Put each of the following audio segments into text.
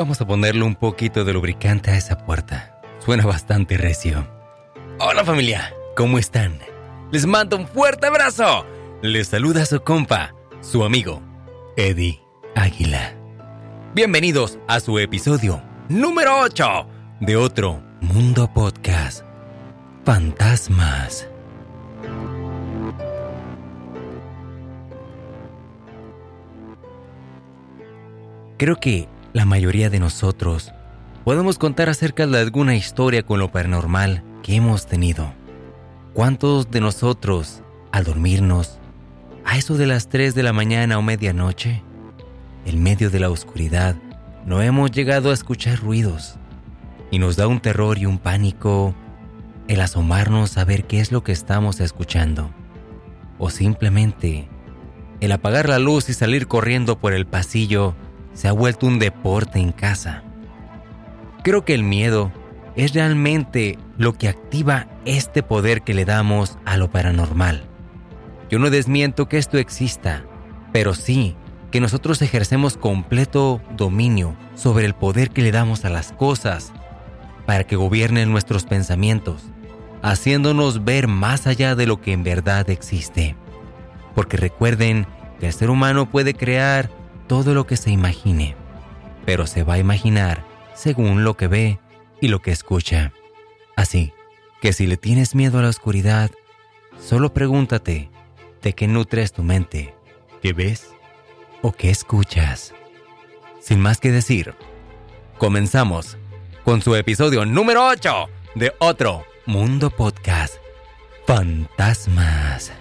Vamos a ponerle un poquito de lubricante a esa puerta. Suena bastante recio. Hola familia, ¿cómo están? Les mando un fuerte abrazo. Les saluda su compa, su amigo, Eddie Águila. Bienvenidos a su episodio número 8 de otro Mundo Podcast. Fantasmas. Creo que la mayoría de nosotros podemos contar acerca de alguna historia con lo paranormal que hemos tenido. ¿Cuántos de nosotros, al dormirnos, a eso de las 3 de la mañana o medianoche, en medio de la oscuridad, no hemos llegado a escuchar ruidos y nos da un terror y un pánico el asomarnos a ver qué es lo que estamos escuchando? O simplemente el apagar la luz y salir corriendo por el pasillo se ha vuelto un deporte en casa. Creo que el miedo es realmente lo que activa este poder que le damos a lo paranormal. Yo no desmiento que esto exista, pero sí que nosotros ejercemos completo dominio sobre el poder que le damos a las cosas para que gobiernen nuestros pensamientos, haciéndonos ver más allá de lo que en verdad existe. Porque recuerden que el ser humano puede crear todo lo que se imagine, pero se va a imaginar según lo que ve y lo que escucha. Así que si le tienes miedo a la oscuridad, solo pregúntate de qué nutres tu mente, qué ves o qué escuchas. Sin más que decir, comenzamos con su episodio número 8 de otro Mundo Podcast. Fantasmas.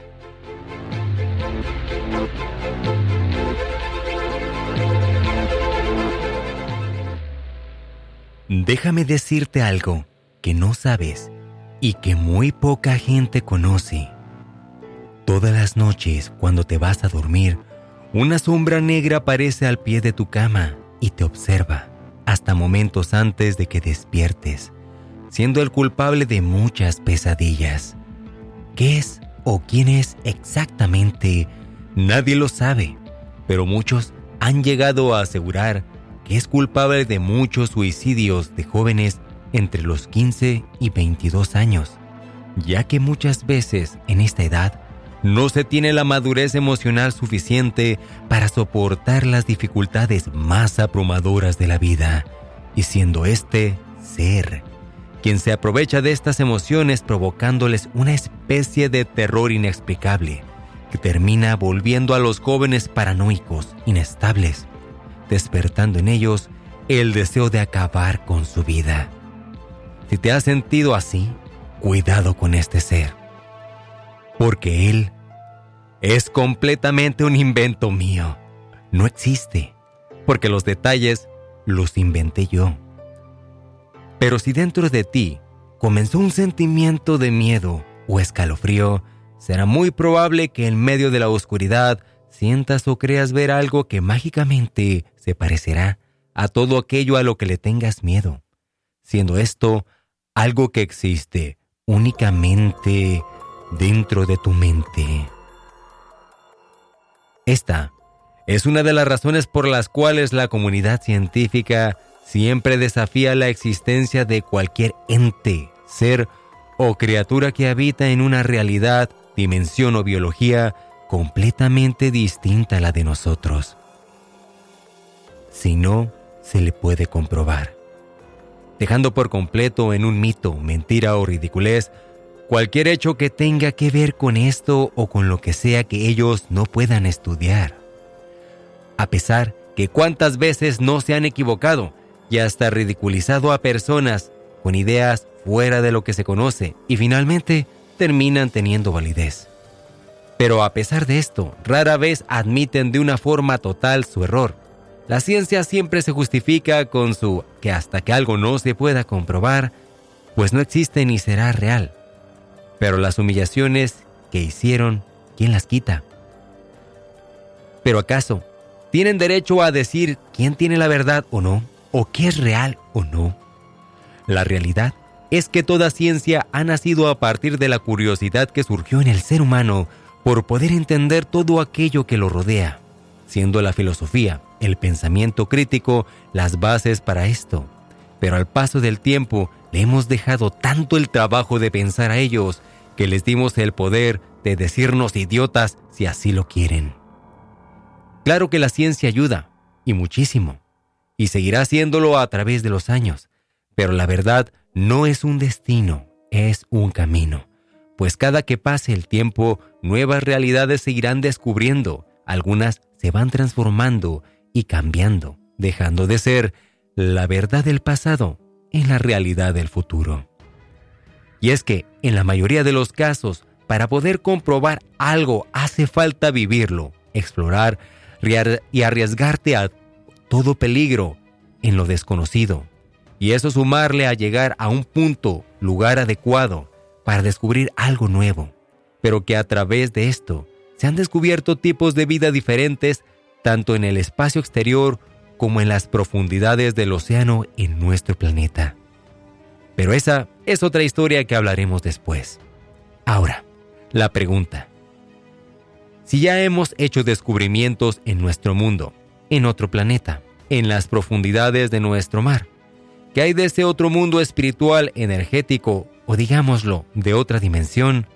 Déjame decirte algo que no sabes y que muy poca gente conoce. Todas las noches cuando te vas a dormir, una sombra negra aparece al pie de tu cama y te observa hasta momentos antes de que despiertes, siendo el culpable de muchas pesadillas. ¿Qué es o quién es exactamente? Nadie lo sabe, pero muchos han llegado a asegurar es culpable de muchos suicidios de jóvenes entre los 15 y 22 años, ya que muchas veces en esta edad no se tiene la madurez emocional suficiente para soportar las dificultades más abrumadoras de la vida, y siendo este ser quien se aprovecha de estas emociones provocándoles una especie de terror inexplicable que termina volviendo a los jóvenes paranoicos, inestables, despertando en ellos el deseo de acabar con su vida. Si te has sentido así, cuidado con este ser, porque él es completamente un invento mío. No existe, porque los detalles los inventé yo. Pero si dentro de ti comenzó un sentimiento de miedo o escalofrío, será muy probable que en medio de la oscuridad sientas o creas ver algo que mágicamente parecerá a todo aquello a lo que le tengas miedo, siendo esto algo que existe únicamente dentro de tu mente. Esta es una de las razones por las cuales la comunidad científica siempre desafía la existencia de cualquier ente, ser o criatura que habita en una realidad, dimensión o biología completamente distinta a la de nosotros. Si no, se le puede comprobar. Dejando por completo en un mito, mentira o ridiculez cualquier hecho que tenga que ver con esto o con lo que sea que ellos no puedan estudiar. A pesar que cuántas veces no se han equivocado y hasta ridiculizado a personas con ideas fuera de lo que se conoce y finalmente terminan teniendo validez. Pero a pesar de esto, rara vez admiten de una forma total su error. La ciencia siempre se justifica con su que hasta que algo no se pueda comprobar, pues no existe ni será real. Pero las humillaciones que hicieron, ¿quién las quita? Pero acaso, ¿tienen derecho a decir quién tiene la verdad o no? ¿O qué es real o no? La realidad es que toda ciencia ha nacido a partir de la curiosidad que surgió en el ser humano por poder entender todo aquello que lo rodea, siendo la filosofía el pensamiento crítico las bases para esto. Pero al paso del tiempo le hemos dejado tanto el trabajo de pensar a ellos que les dimos el poder de decirnos idiotas si así lo quieren. Claro que la ciencia ayuda, y muchísimo, y seguirá haciéndolo a través de los años, pero la verdad no es un destino, es un camino, pues cada que pase el tiempo, nuevas realidades se irán descubriendo, algunas se van transformando y cambiando, dejando de ser la verdad del pasado en la realidad del futuro. Y es que, en la mayoría de los casos, para poder comprobar algo hace falta vivirlo, explorar y arriesgarte a todo peligro en lo desconocido. Y eso sumarle a llegar a un punto, lugar adecuado, para descubrir algo nuevo. Pero que a través de esto se han descubierto tipos de vida diferentes tanto en el espacio exterior como en las profundidades del océano en nuestro planeta. Pero esa es otra historia que hablaremos después. Ahora, la pregunta. Si ya hemos hecho descubrimientos en nuestro mundo, en otro planeta, en las profundidades de nuestro mar, ¿qué hay de ese otro mundo espiritual, energético o digámoslo, de otra dimensión?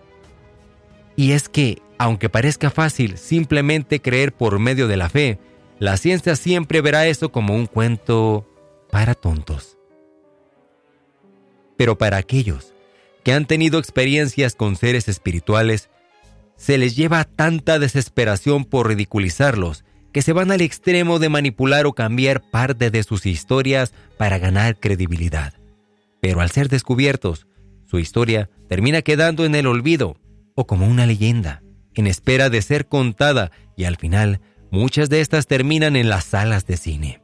Y es que, aunque parezca fácil simplemente creer por medio de la fe, la ciencia siempre verá eso como un cuento para tontos. Pero para aquellos que han tenido experiencias con seres espirituales, se les lleva tanta desesperación por ridiculizarlos que se van al extremo de manipular o cambiar parte de sus historias para ganar credibilidad. Pero al ser descubiertos, su historia termina quedando en el olvido o como una leyenda, en espera de ser contada y al final muchas de estas terminan en las salas de cine,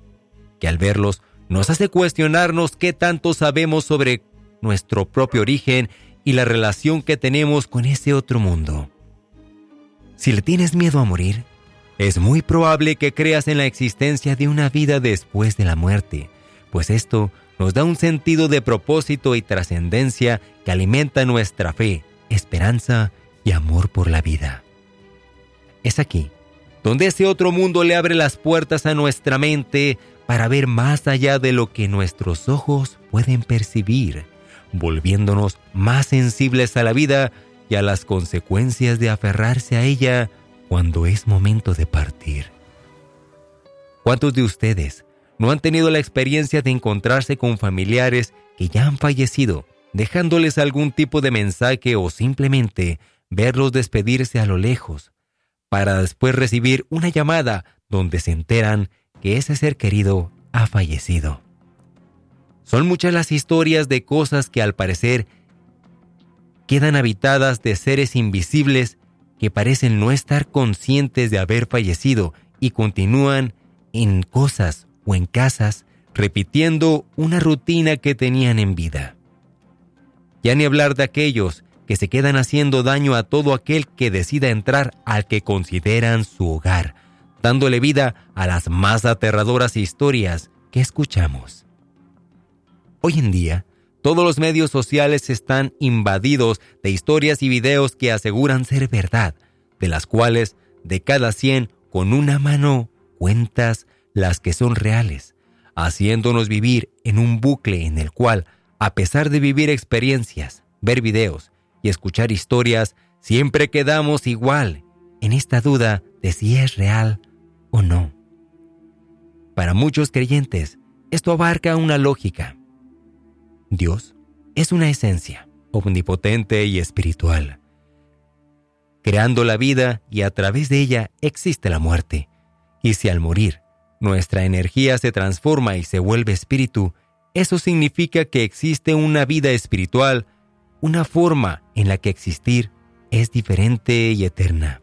que al verlos nos hace cuestionarnos qué tanto sabemos sobre nuestro propio origen y la relación que tenemos con ese otro mundo. Si le tienes miedo a morir, es muy probable que creas en la existencia de una vida después de la muerte, pues esto nos da un sentido de propósito y trascendencia que alimenta nuestra fe, esperanza y amor por la vida. Es aquí donde ese otro mundo le abre las puertas a nuestra mente para ver más allá de lo que nuestros ojos pueden percibir, volviéndonos más sensibles a la vida y a las consecuencias de aferrarse a ella cuando es momento de partir. ¿Cuántos de ustedes no han tenido la experiencia de encontrarse con familiares que ya han fallecido, dejándoles algún tipo de mensaje o simplemente verlos despedirse a lo lejos, para después recibir una llamada donde se enteran que ese ser querido ha fallecido. Son muchas las historias de cosas que al parecer quedan habitadas de seres invisibles que parecen no estar conscientes de haber fallecido y continúan en cosas o en casas repitiendo una rutina que tenían en vida. Ya ni hablar de aquellos que se quedan haciendo daño a todo aquel que decida entrar al que consideran su hogar, dándole vida a las más aterradoras historias que escuchamos. Hoy en día, todos los medios sociales están invadidos de historias y videos que aseguran ser verdad, de las cuales de cada 100 con una mano cuentas las que son reales, haciéndonos vivir en un bucle en el cual, a pesar de vivir experiencias, ver videos y escuchar historias, siempre quedamos igual en esta duda de si es real o no. Para muchos creyentes, esto abarca una lógica. Dios es una esencia omnipotente y espiritual, creando la vida y a través de ella existe la muerte. Y si al morir nuestra energía se transforma y se vuelve espíritu, eso significa que existe una vida espiritual una forma en la que existir es diferente y eterna.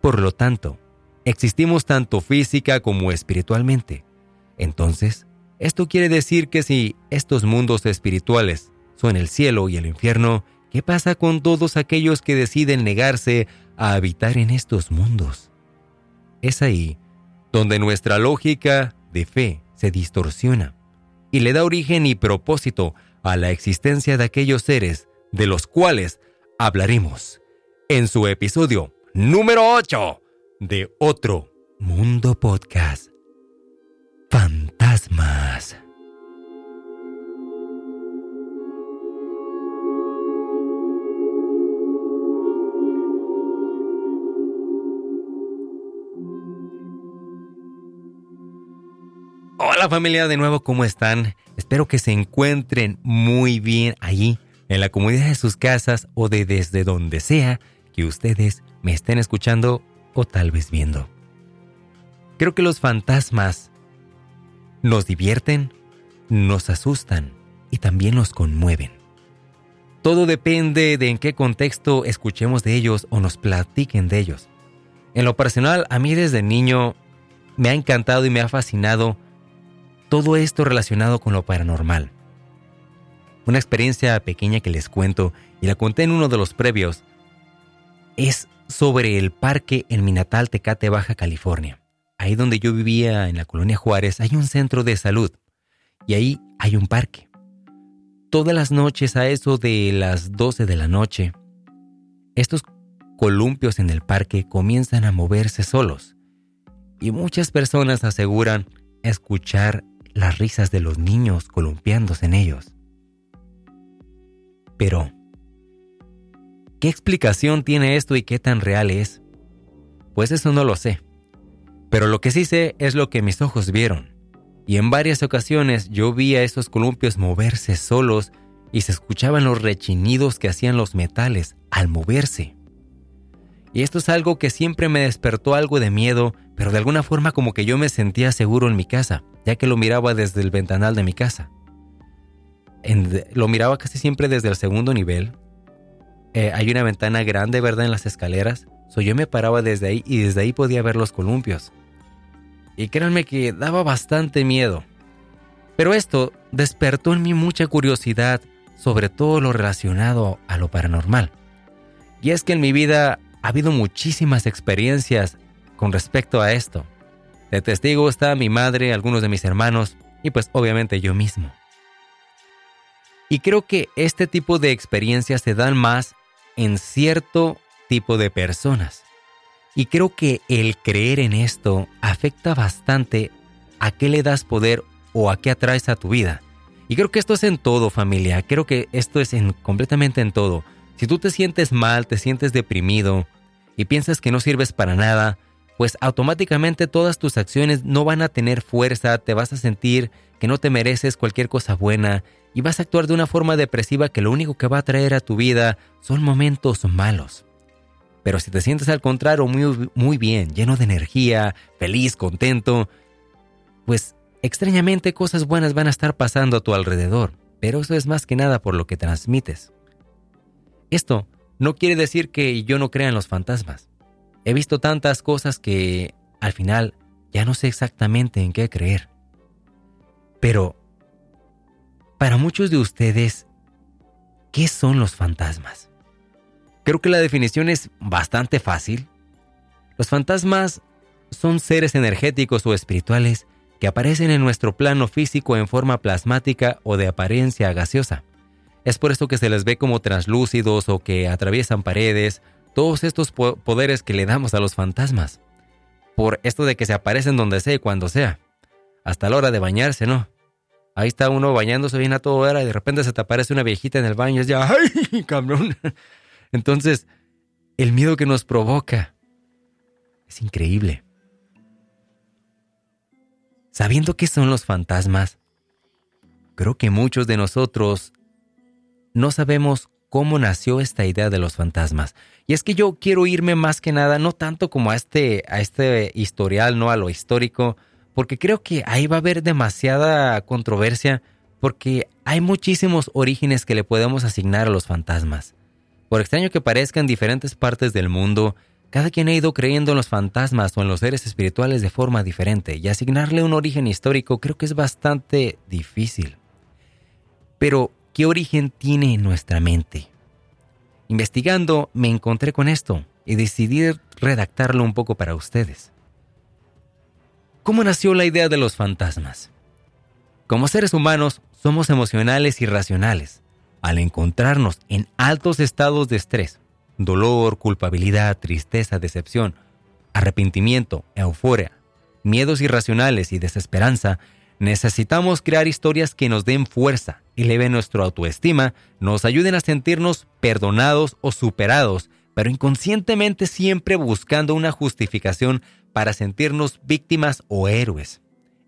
Por lo tanto, existimos tanto física como espiritualmente. Entonces, esto quiere decir que si estos mundos espirituales son el cielo y el infierno, ¿qué pasa con todos aquellos que deciden negarse a habitar en estos mundos? Es ahí donde nuestra lógica de fe se distorsiona y le da origen y propósito a la existencia de aquellos seres de los cuales hablaremos en su episodio número 8 de Otro Mundo Podcast. Fantasmas. Hola familia, de nuevo, ¿cómo están? Espero que se encuentren muy bien allí, en la comunidad de sus casas o de desde donde sea que ustedes me estén escuchando o tal vez viendo. Creo que los fantasmas nos divierten, nos asustan y también nos conmueven. Todo depende de en qué contexto escuchemos de ellos o nos platiquen de ellos. En lo personal, a mí desde niño me ha encantado y me ha fascinado todo esto relacionado con lo paranormal. Una experiencia pequeña que les cuento y la conté en uno de los previos es sobre el parque en mi natal Tecate, Baja California. Ahí donde yo vivía en la colonia Juárez hay un centro de salud y ahí hay un parque. Todas las noches a eso de las 12 de la noche, estos columpios en el parque comienzan a moverse solos y muchas personas aseguran escuchar las risas de los niños columpiándose en ellos. Pero, ¿qué explicación tiene esto y qué tan real es? Pues eso no lo sé. Pero lo que sí sé es lo que mis ojos vieron. Y en varias ocasiones yo vi a esos columpios moverse solos y se escuchaban los rechinidos que hacían los metales al moverse. Y esto es algo que siempre me despertó algo de miedo, pero de alguna forma como que yo me sentía seguro en mi casa, ya que lo miraba desde el ventanal de mi casa. lo miraba casi siempre desde el segundo nivel. Eh, hay una ventana grande, ¿verdad?, en las escaleras. So yo me paraba desde ahí y desde ahí podía ver los columpios. Y créanme que daba bastante miedo. Pero esto despertó en mí mucha curiosidad sobre todo lo relacionado a lo paranormal. Y es que en mi vida ha habido muchísimas experiencias con respecto a esto. De testigo está mi madre, algunos de mis hermanos y pues obviamente yo mismo. Y creo que este tipo de experiencias se dan más en cierto tipo de personas. Y creo que el creer en esto afecta bastante a qué le das poder o a qué atraes a tu vida. Y creo que esto es en todo, familia. Creo que esto es en, completamente en todo. Si tú te sientes mal, te sientes deprimido y piensas que no sirves para nada, pues automáticamente todas tus acciones no van a tener fuerza, te vas a sentir que no te mereces cualquier cosa buena y vas a actuar de una forma depresiva que lo único que va a traer a tu vida son momentos malos. Pero si te sientes al contrario muy, muy bien, lleno de energía, feliz, contento, pues extrañamente cosas buenas van a estar pasando a tu alrededor, pero eso es más que nada por lo que transmites. Esto no quiere decir que yo no crea en los fantasmas. He visto tantas cosas que al final ya no sé exactamente en qué creer. Pero, para muchos de ustedes, ¿qué son los fantasmas? Creo que la definición es bastante fácil. Los fantasmas son seres energéticos o espirituales que aparecen en nuestro plano físico en forma plasmática o de apariencia gaseosa. Es por esto que se les ve como translúcidos o que atraviesan paredes, todos estos poderes que le damos a los fantasmas. Por esto de que se aparecen donde sea y cuando sea. Hasta la hora de bañarse, ¿no? Ahí está uno bañándose bien a toda hora y de repente se te aparece una viejita en el baño y es ya, ¡ay, cabrón! Entonces, el miedo que nos provoca es increíble. Sabiendo qué son los fantasmas, creo que muchos de nosotros no sabemos cómo nació esta idea de los fantasmas. Y es que yo quiero irme más que nada, no tanto como a este, a este historial, no a lo histórico, porque creo que ahí va a haber demasiada controversia, porque hay muchísimos orígenes que le podemos asignar a los fantasmas. Por extraño que parezca en diferentes partes del mundo, cada quien ha ido creyendo en los fantasmas o en los seres espirituales de forma diferente, y asignarle un origen histórico creo que es bastante difícil. Pero ¿Qué origen tiene en nuestra mente? Investigando me encontré con esto y decidí redactarlo un poco para ustedes. ¿Cómo nació la idea de los fantasmas? Como seres humanos somos emocionales y racionales. Al encontrarnos en altos estados de estrés, dolor, culpabilidad, tristeza, decepción, arrepentimiento, euforia, miedos irracionales y desesperanza, Necesitamos crear historias que nos den fuerza, eleven nuestra autoestima, nos ayuden a sentirnos perdonados o superados, pero inconscientemente siempre buscando una justificación para sentirnos víctimas o héroes.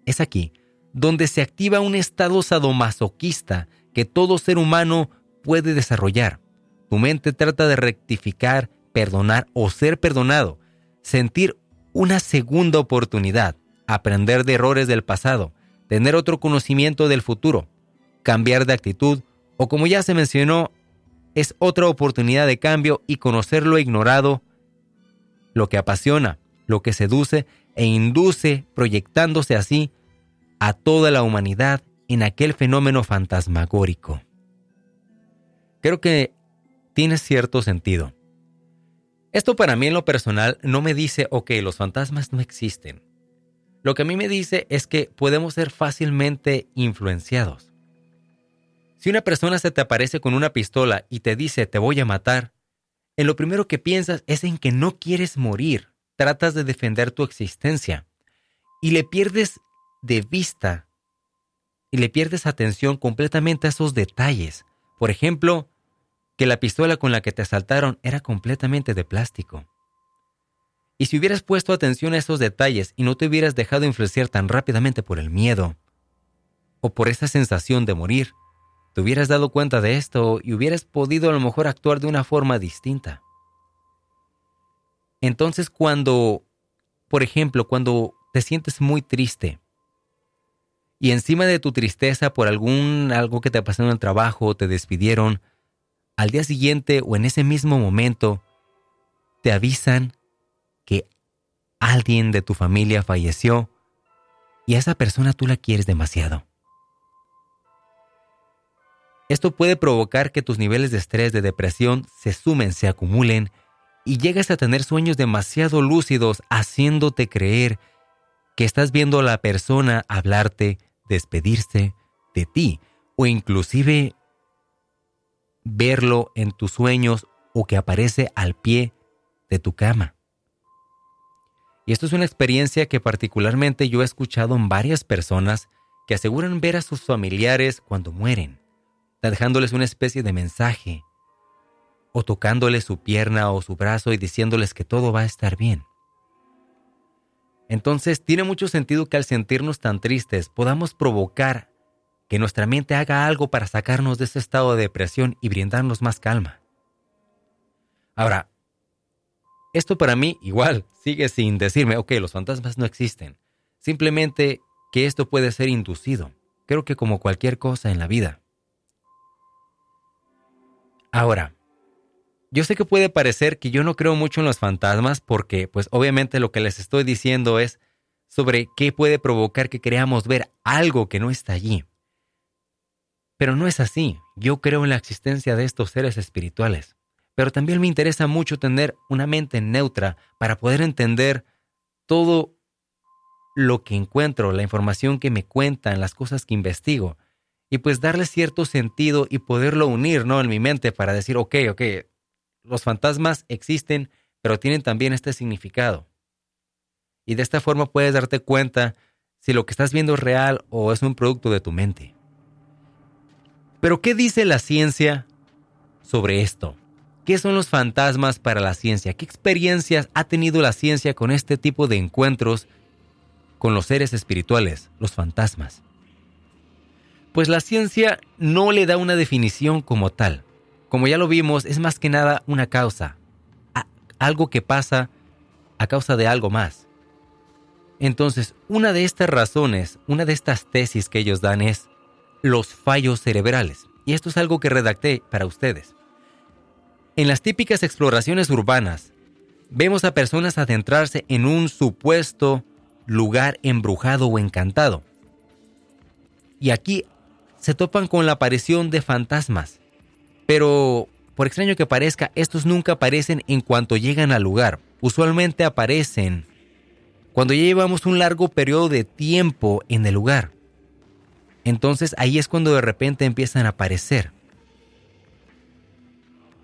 Es aquí donde se activa un estado sadomasoquista que todo ser humano puede desarrollar. Tu mente trata de rectificar, perdonar o ser perdonado, sentir una segunda oportunidad, aprender de errores del pasado, tener otro conocimiento del futuro, cambiar de actitud o como ya se mencionó, es otra oportunidad de cambio y conocer lo ignorado, lo que apasiona, lo que seduce e induce proyectándose así a toda la humanidad en aquel fenómeno fantasmagórico. Creo que tiene cierto sentido. Esto para mí en lo personal no me dice, ok, los fantasmas no existen. Lo que a mí me dice es que podemos ser fácilmente influenciados. Si una persona se te aparece con una pistola y te dice te voy a matar, en lo primero que piensas es en que no quieres morir, tratas de defender tu existencia y le pierdes de vista y le pierdes atención completamente a esos detalles. Por ejemplo, que la pistola con la que te asaltaron era completamente de plástico. Y si hubieras puesto atención a esos detalles y no te hubieras dejado influenciar tan rápidamente por el miedo, o por esa sensación de morir, te hubieras dado cuenta de esto y hubieras podido a lo mejor actuar de una forma distinta. Entonces cuando, por ejemplo, cuando te sientes muy triste y encima de tu tristeza por algún algo que te pasó en el trabajo, te despidieron, al día siguiente o en ese mismo momento te avisan que alguien de tu familia falleció y a esa persona tú la quieres demasiado. Esto puede provocar que tus niveles de estrés, de depresión se sumen, se acumulen y llegues a tener sueños demasiado lúcidos haciéndote creer que estás viendo a la persona hablarte, despedirse de ti o inclusive verlo en tus sueños o que aparece al pie de tu cama. Y esto es una experiencia que particularmente yo he escuchado en varias personas que aseguran ver a sus familiares cuando mueren, dejándoles una especie de mensaje, o tocándoles su pierna o su brazo y diciéndoles que todo va a estar bien. Entonces tiene mucho sentido que al sentirnos tan tristes podamos provocar que nuestra mente haga algo para sacarnos de ese estado de depresión y brindarnos más calma. Ahora, esto para mí igual sigue sin decirme, ok, los fantasmas no existen. Simplemente que esto puede ser inducido. Creo que como cualquier cosa en la vida. Ahora, yo sé que puede parecer que yo no creo mucho en los fantasmas porque, pues obviamente lo que les estoy diciendo es sobre qué puede provocar que creamos ver algo que no está allí. Pero no es así. Yo creo en la existencia de estos seres espirituales. Pero también me interesa mucho tener una mente neutra para poder entender todo lo que encuentro, la información que me cuentan, las cosas que investigo. Y pues darle cierto sentido y poderlo unir, ¿no? En mi mente para decir, ok, ok, los fantasmas existen, pero tienen también este significado. Y de esta forma puedes darte cuenta si lo que estás viendo es real o es un producto de tu mente. Pero ¿qué dice la ciencia sobre esto? ¿Qué son los fantasmas para la ciencia? ¿Qué experiencias ha tenido la ciencia con este tipo de encuentros con los seres espirituales, los fantasmas? Pues la ciencia no le da una definición como tal. Como ya lo vimos, es más que nada una causa, algo que pasa a causa de algo más. Entonces, una de estas razones, una de estas tesis que ellos dan es los fallos cerebrales. Y esto es algo que redacté para ustedes. En las típicas exploraciones urbanas, vemos a personas adentrarse en un supuesto lugar embrujado o encantado. Y aquí se topan con la aparición de fantasmas. Pero, por extraño que parezca, estos nunca aparecen en cuanto llegan al lugar. Usualmente aparecen cuando ya llevamos un largo periodo de tiempo en el lugar. Entonces ahí es cuando de repente empiezan a aparecer.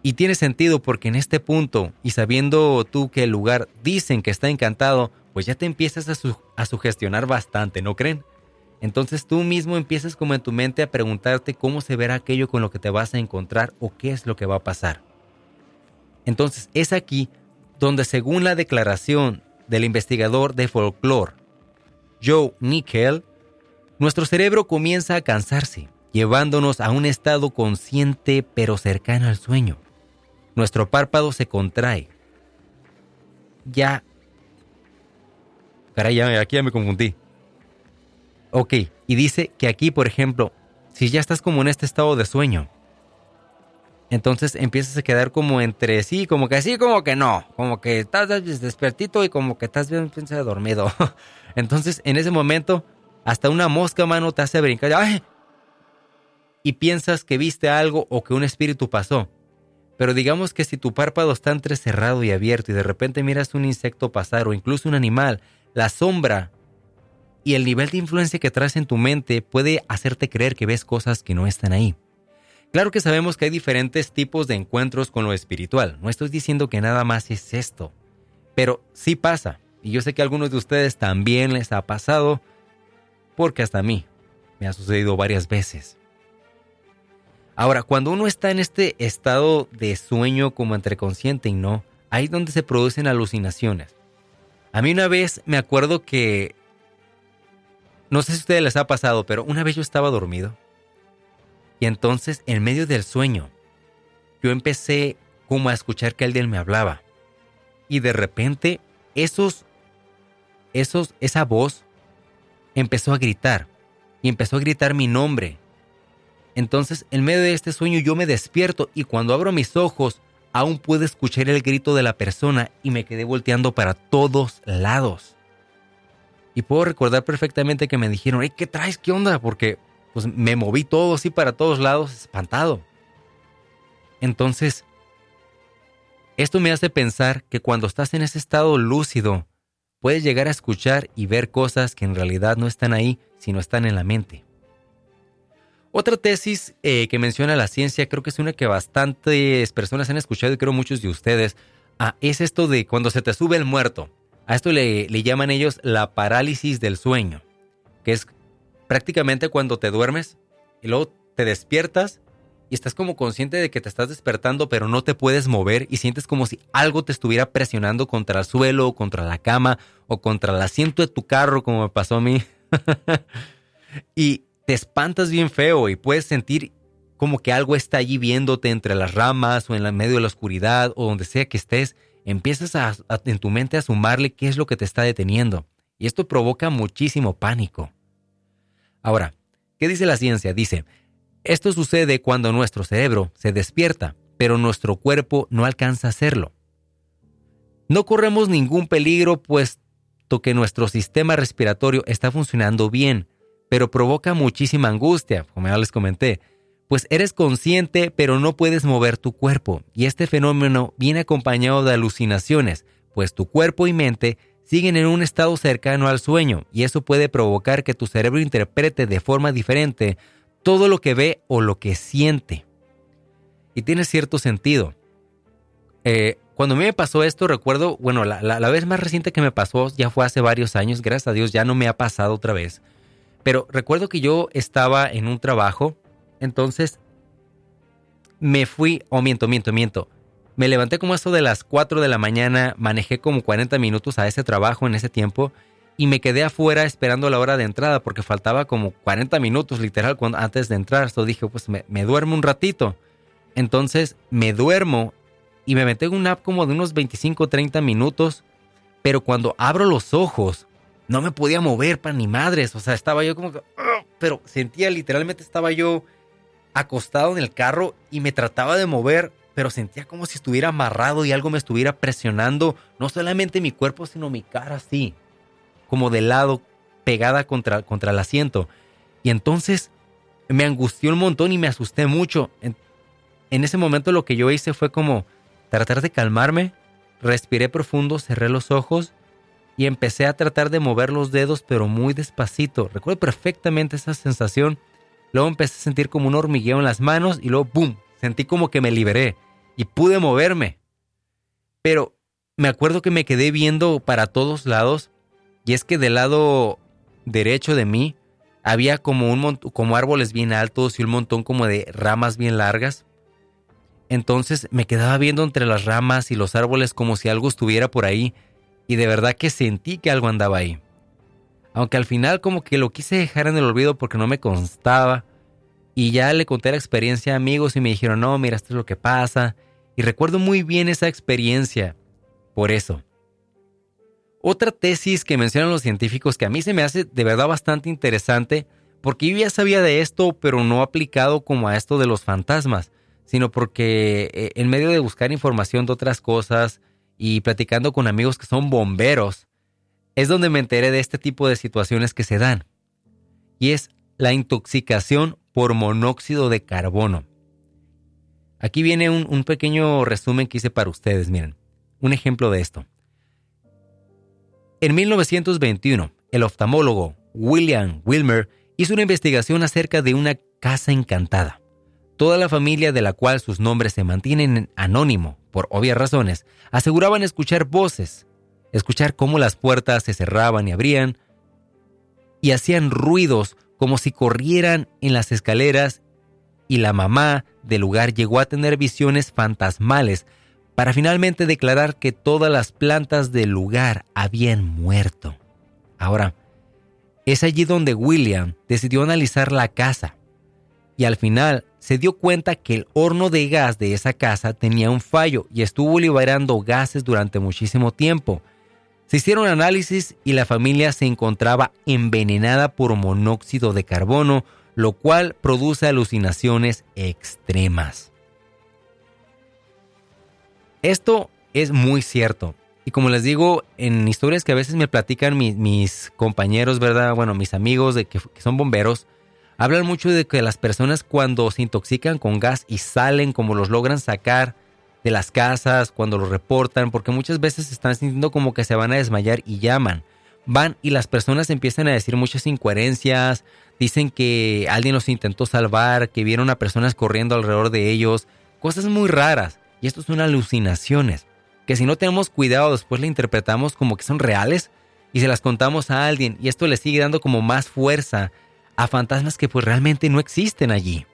Y tiene sentido porque en este punto, y sabiendo tú que el lugar dicen que está encantado, pues ya te empiezas a, sugestionar bastante, ¿no creen? Entonces tú mismo empiezas como en tu mente a preguntarte cómo se verá aquello con lo que te vas a encontrar o qué es lo que va a pasar. Entonces es aquí donde según la declaración del investigador de folclore Joe Nickel, nuestro cerebro comienza a cansarse, llevándonos a un estado consciente pero cercano al sueño. Nuestro párpado se contrae. Ya... Caray, ya, aquí ya me confundí. Ok, y dice que aquí, por ejemplo, si ya estás como en este estado de sueño, entonces empiezas a quedar como entre sí, como que sí, como que no, como que estás despertito y como que estás bien dormido. Entonces, en ese momento, hasta una mosca, mano, te hace brincar. Y piensas que viste algo o que un espíritu pasó. Pero digamos que si tu párpado está entre cerrado y abierto y de repente miras un insecto pasar o incluso un animal, la sombra y el nivel de influencia que traes en tu mente puede hacerte creer que ves cosas que no están ahí. Claro que sabemos que hay diferentes tipos de encuentros con lo espiritual. No estoy diciendo que nada más es esto. Pero sí pasa. Y yo sé que a algunos de ustedes también les ha pasado. Porque hasta a mí me ha sucedido varias veces. Ahora, cuando uno está en este estado de sueño como entre consciente y no, ahí es donde se producen alucinaciones. A mí una vez me acuerdo que... No sé si a ustedes les ha pasado, pero una vez yo estaba dormido y entonces, en medio del sueño, yo empecé como a escuchar que alguien me hablaba. Y de repente, esos, esos, esa voz empezó a gritar. Y empezó a gritar mi nombre. Entonces, en medio de este sueño, yo me despierto y cuando abro mis ojos, aún puedo escuchar el grito de la persona y me quedé volteando para todos lados. Y puedo recordar perfectamente que me dijeron, ¿qué traes? ¿Qué onda? Porque pues me moví todo así para todos lados, espantado. Entonces, esto me hace pensar que cuando estás en ese estado lúcido, puedes llegar a escuchar y ver cosas que en realidad no están ahí, sino están en la mente. Otra tesis eh, que menciona la ciencia, creo que es una que bastantes personas han escuchado y creo muchos de ustedes, ah, es esto de cuando se te sube el muerto. A esto le, llaman ellos la parálisis del sueño, que es prácticamente cuando te duermes y luego te despiertas y estás como consciente de que te estás despertando pero no te puedes mover y sientes como si algo te estuviera presionando contra el suelo o contra la cama o contra el asiento de tu carro como me pasó a mí. y te espantas bien feo y puedes sentir como que algo está allí viéndote entre las ramas o en medio de la oscuridad o donde sea que estés. Empiezas a, en tu mente a sumarle qué es lo que te está deteniendo. Y esto provoca muchísimo pánico. Ahora, ¿qué dice la ciencia? Dice, esto sucede cuando nuestro cerebro se despierta, pero nuestro cuerpo no alcanza a hacerlo. No corremos ningún peligro puesto que nuestro sistema respiratorio está funcionando bien, pero provoca muchísima angustia, como ya les comenté, pues eres consciente pero no puedes mover tu cuerpo, y este fenómeno viene acompañado de alucinaciones, pues tu cuerpo y mente siguen en un estado cercano al sueño y eso puede provocar que tu cerebro interprete de forma diferente todo lo que ve o lo que siente. Y tiene cierto sentido. Eh, cuando a mí me pasó esto, recuerdo, bueno, la, la, vez más reciente que me pasó ya fue hace varios años, gracias a Dios ya no me ha pasado otra vez. Pero recuerdo que yo estaba en un trabajo, entonces me fui, o miento, miento, miento. Me levanté como eso de las 4 de la mañana, manejé como 40 minutos a ese trabajo en ese tiempo y me quedé afuera esperando la hora de entrada porque faltaba como 40 minutos literal cuando, antes de entrar. Entonces dije, pues me, duermo un ratito. Entonces me duermo y me metí en un nap como de unos 25 o 30 minutos, pero cuando abro los ojos no me podía mover para ni madres. O sea, estaba yo como que... pero sentía literalmente, estaba yo acostado en el carro y me trataba de mover pero sentía como si estuviera amarrado y algo me estuviera presionando, no solamente mi cuerpo, sino mi cara así, como de lado, pegada contra, contra el asiento. Y entonces me angustió un montón y me asusté mucho. En, en ese momento lo que yo hice fue como tratar de calmarme, respiré profundo, cerré los ojos y empecé a tratar de mover los dedos, pero muy despacito. Recuerdo perfectamente esa sensación. Luego empecé a sentir como un hormigueo en las manos y luego, ¡boom! Sentí como que me liberé y pude moverme. Pero me acuerdo que me quedé viendo para todos lados y es que del lado derecho de mí había como, un como árboles bien altos y un montón como de ramas bien largas. Entonces me quedaba viendo entre las ramas y los árboles como si algo estuviera por ahí y de verdad que sentí que algo andaba ahí. Aunque al final como que lo quise dejar en el olvido porque no me constaba y ya le conté la experiencia a amigos y me dijeron, no, mira, esto es lo que pasa. Y recuerdo muy bien esa experiencia. Por eso. Otra tesis que mencionan los científicos que a mí se me hace de verdad bastante interesante, porque yo ya sabía de esto, pero no aplicado como a esto de los fantasmas, sino porque eh, en medio de buscar información de otras cosas y platicando con amigos que son bomberos, es donde me enteré de este tipo de situaciones que se dan. Y es la intoxicación por monóxido de carbono. Aquí viene un, pequeño resumen que hice para ustedes, miren, un ejemplo de esto. En 1921, el oftalmólogo William Wilmer hizo una investigación acerca de una casa encantada. Toda la familia de la cual sus nombres se mantienen anónimo, por obvias razones, aseguraban escuchar voces, escuchar cómo las puertas se cerraban y abrían, y hacían ruidos como si corrieran en las escaleras, y la mamá del lugar llegó a tener visiones fantasmales para finalmente declarar que todas las plantas del lugar habían muerto. Ahora, es allí donde William decidió analizar la casa y al final se dio cuenta que el horno de gas de esa casa tenía un fallo y estuvo liberando gases durante muchísimo tiempo. Se hicieron análisis y la familia se encontraba envenenada por monóxido de carbono, lo cual produce alucinaciones extremas. Esto es muy cierto. Y como les digo, en historias que a veces me platican mis, compañeros, ¿verdad? Bueno, mis amigos de que, son bomberos, hablan mucho de que las personas cuando se intoxican con gas y salen, como los logran sacar de las casas, cuando los reportan, porque muchas veces están sintiendo como que se van a desmayar y llaman. Van y las personas empiezan a decir muchas incoherencias, dicen que alguien los intentó salvar, que vieron a personas corriendo alrededor de ellos, cosas muy raras. Y esto son alucinaciones, que si no tenemos cuidado después le interpretamos como que son reales y se las contamos a alguien y esto le sigue dando como más fuerza a fantasmas que pues realmente no existen allí.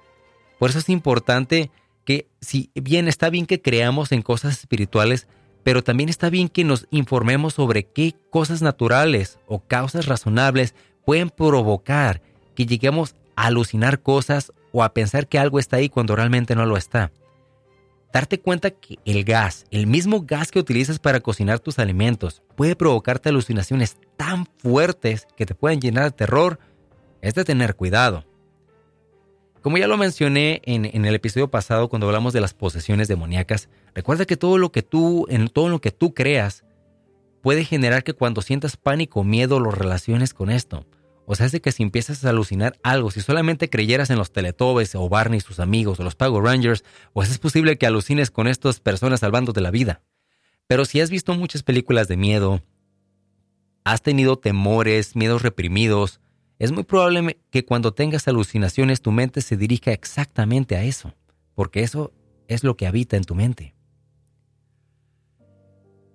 Por eso es importante que si bien está bien que creamos en cosas espirituales, pero también está bien que nos informemos sobre qué cosas naturales o causas razonables pueden provocar que lleguemos a alucinar cosas o a pensar que algo está ahí cuando realmente no lo está darte cuenta que el gas, el mismo gas que utilizas para cocinar tus alimentos, puede provocarte alucinaciones tan fuertes que te pueden llenar de terror, es de tener cuidado. Como ya lo mencioné en, en, el episodio pasado cuando hablamos de las posesiones demoníacas, recuerda que todo lo que tú, en todo lo que tú creas, puede generar que cuando sientas pánico o miedo lo relaciones con esto. O sea, es de que si empiezas a alucinar algo, si solamente creyeras en los Teletubbies o Barney y sus amigos o los Power Rangers, pues es posible que alucines con estas personas salvándote la vida. Pero si has visto muchas películas de miedo, has tenido temores, miedos reprimidos, es muy probable que cuando tengas alucinaciones tu mente se dirija exactamente a eso, porque eso es lo que habita en tu mente.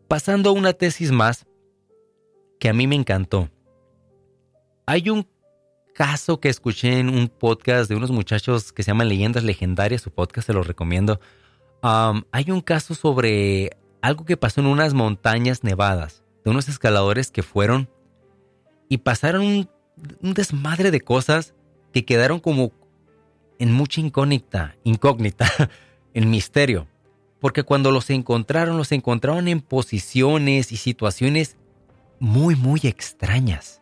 Pasando a una tesis más que a mí me encantó hay un caso que escuché en un podcast de unos muchachos que se llaman Leyendas Legendarias, su podcast se los recomiendo. hay un caso sobre algo que pasó en unas montañas nevadas, de unos escaladores que fueron y pasaron un, un desmadre de cosas que quedaron como en mucha incógnita, incógnita, en misterio. Porque cuando los encontraron, los encontraron en posiciones y situaciones muy, muy extrañas.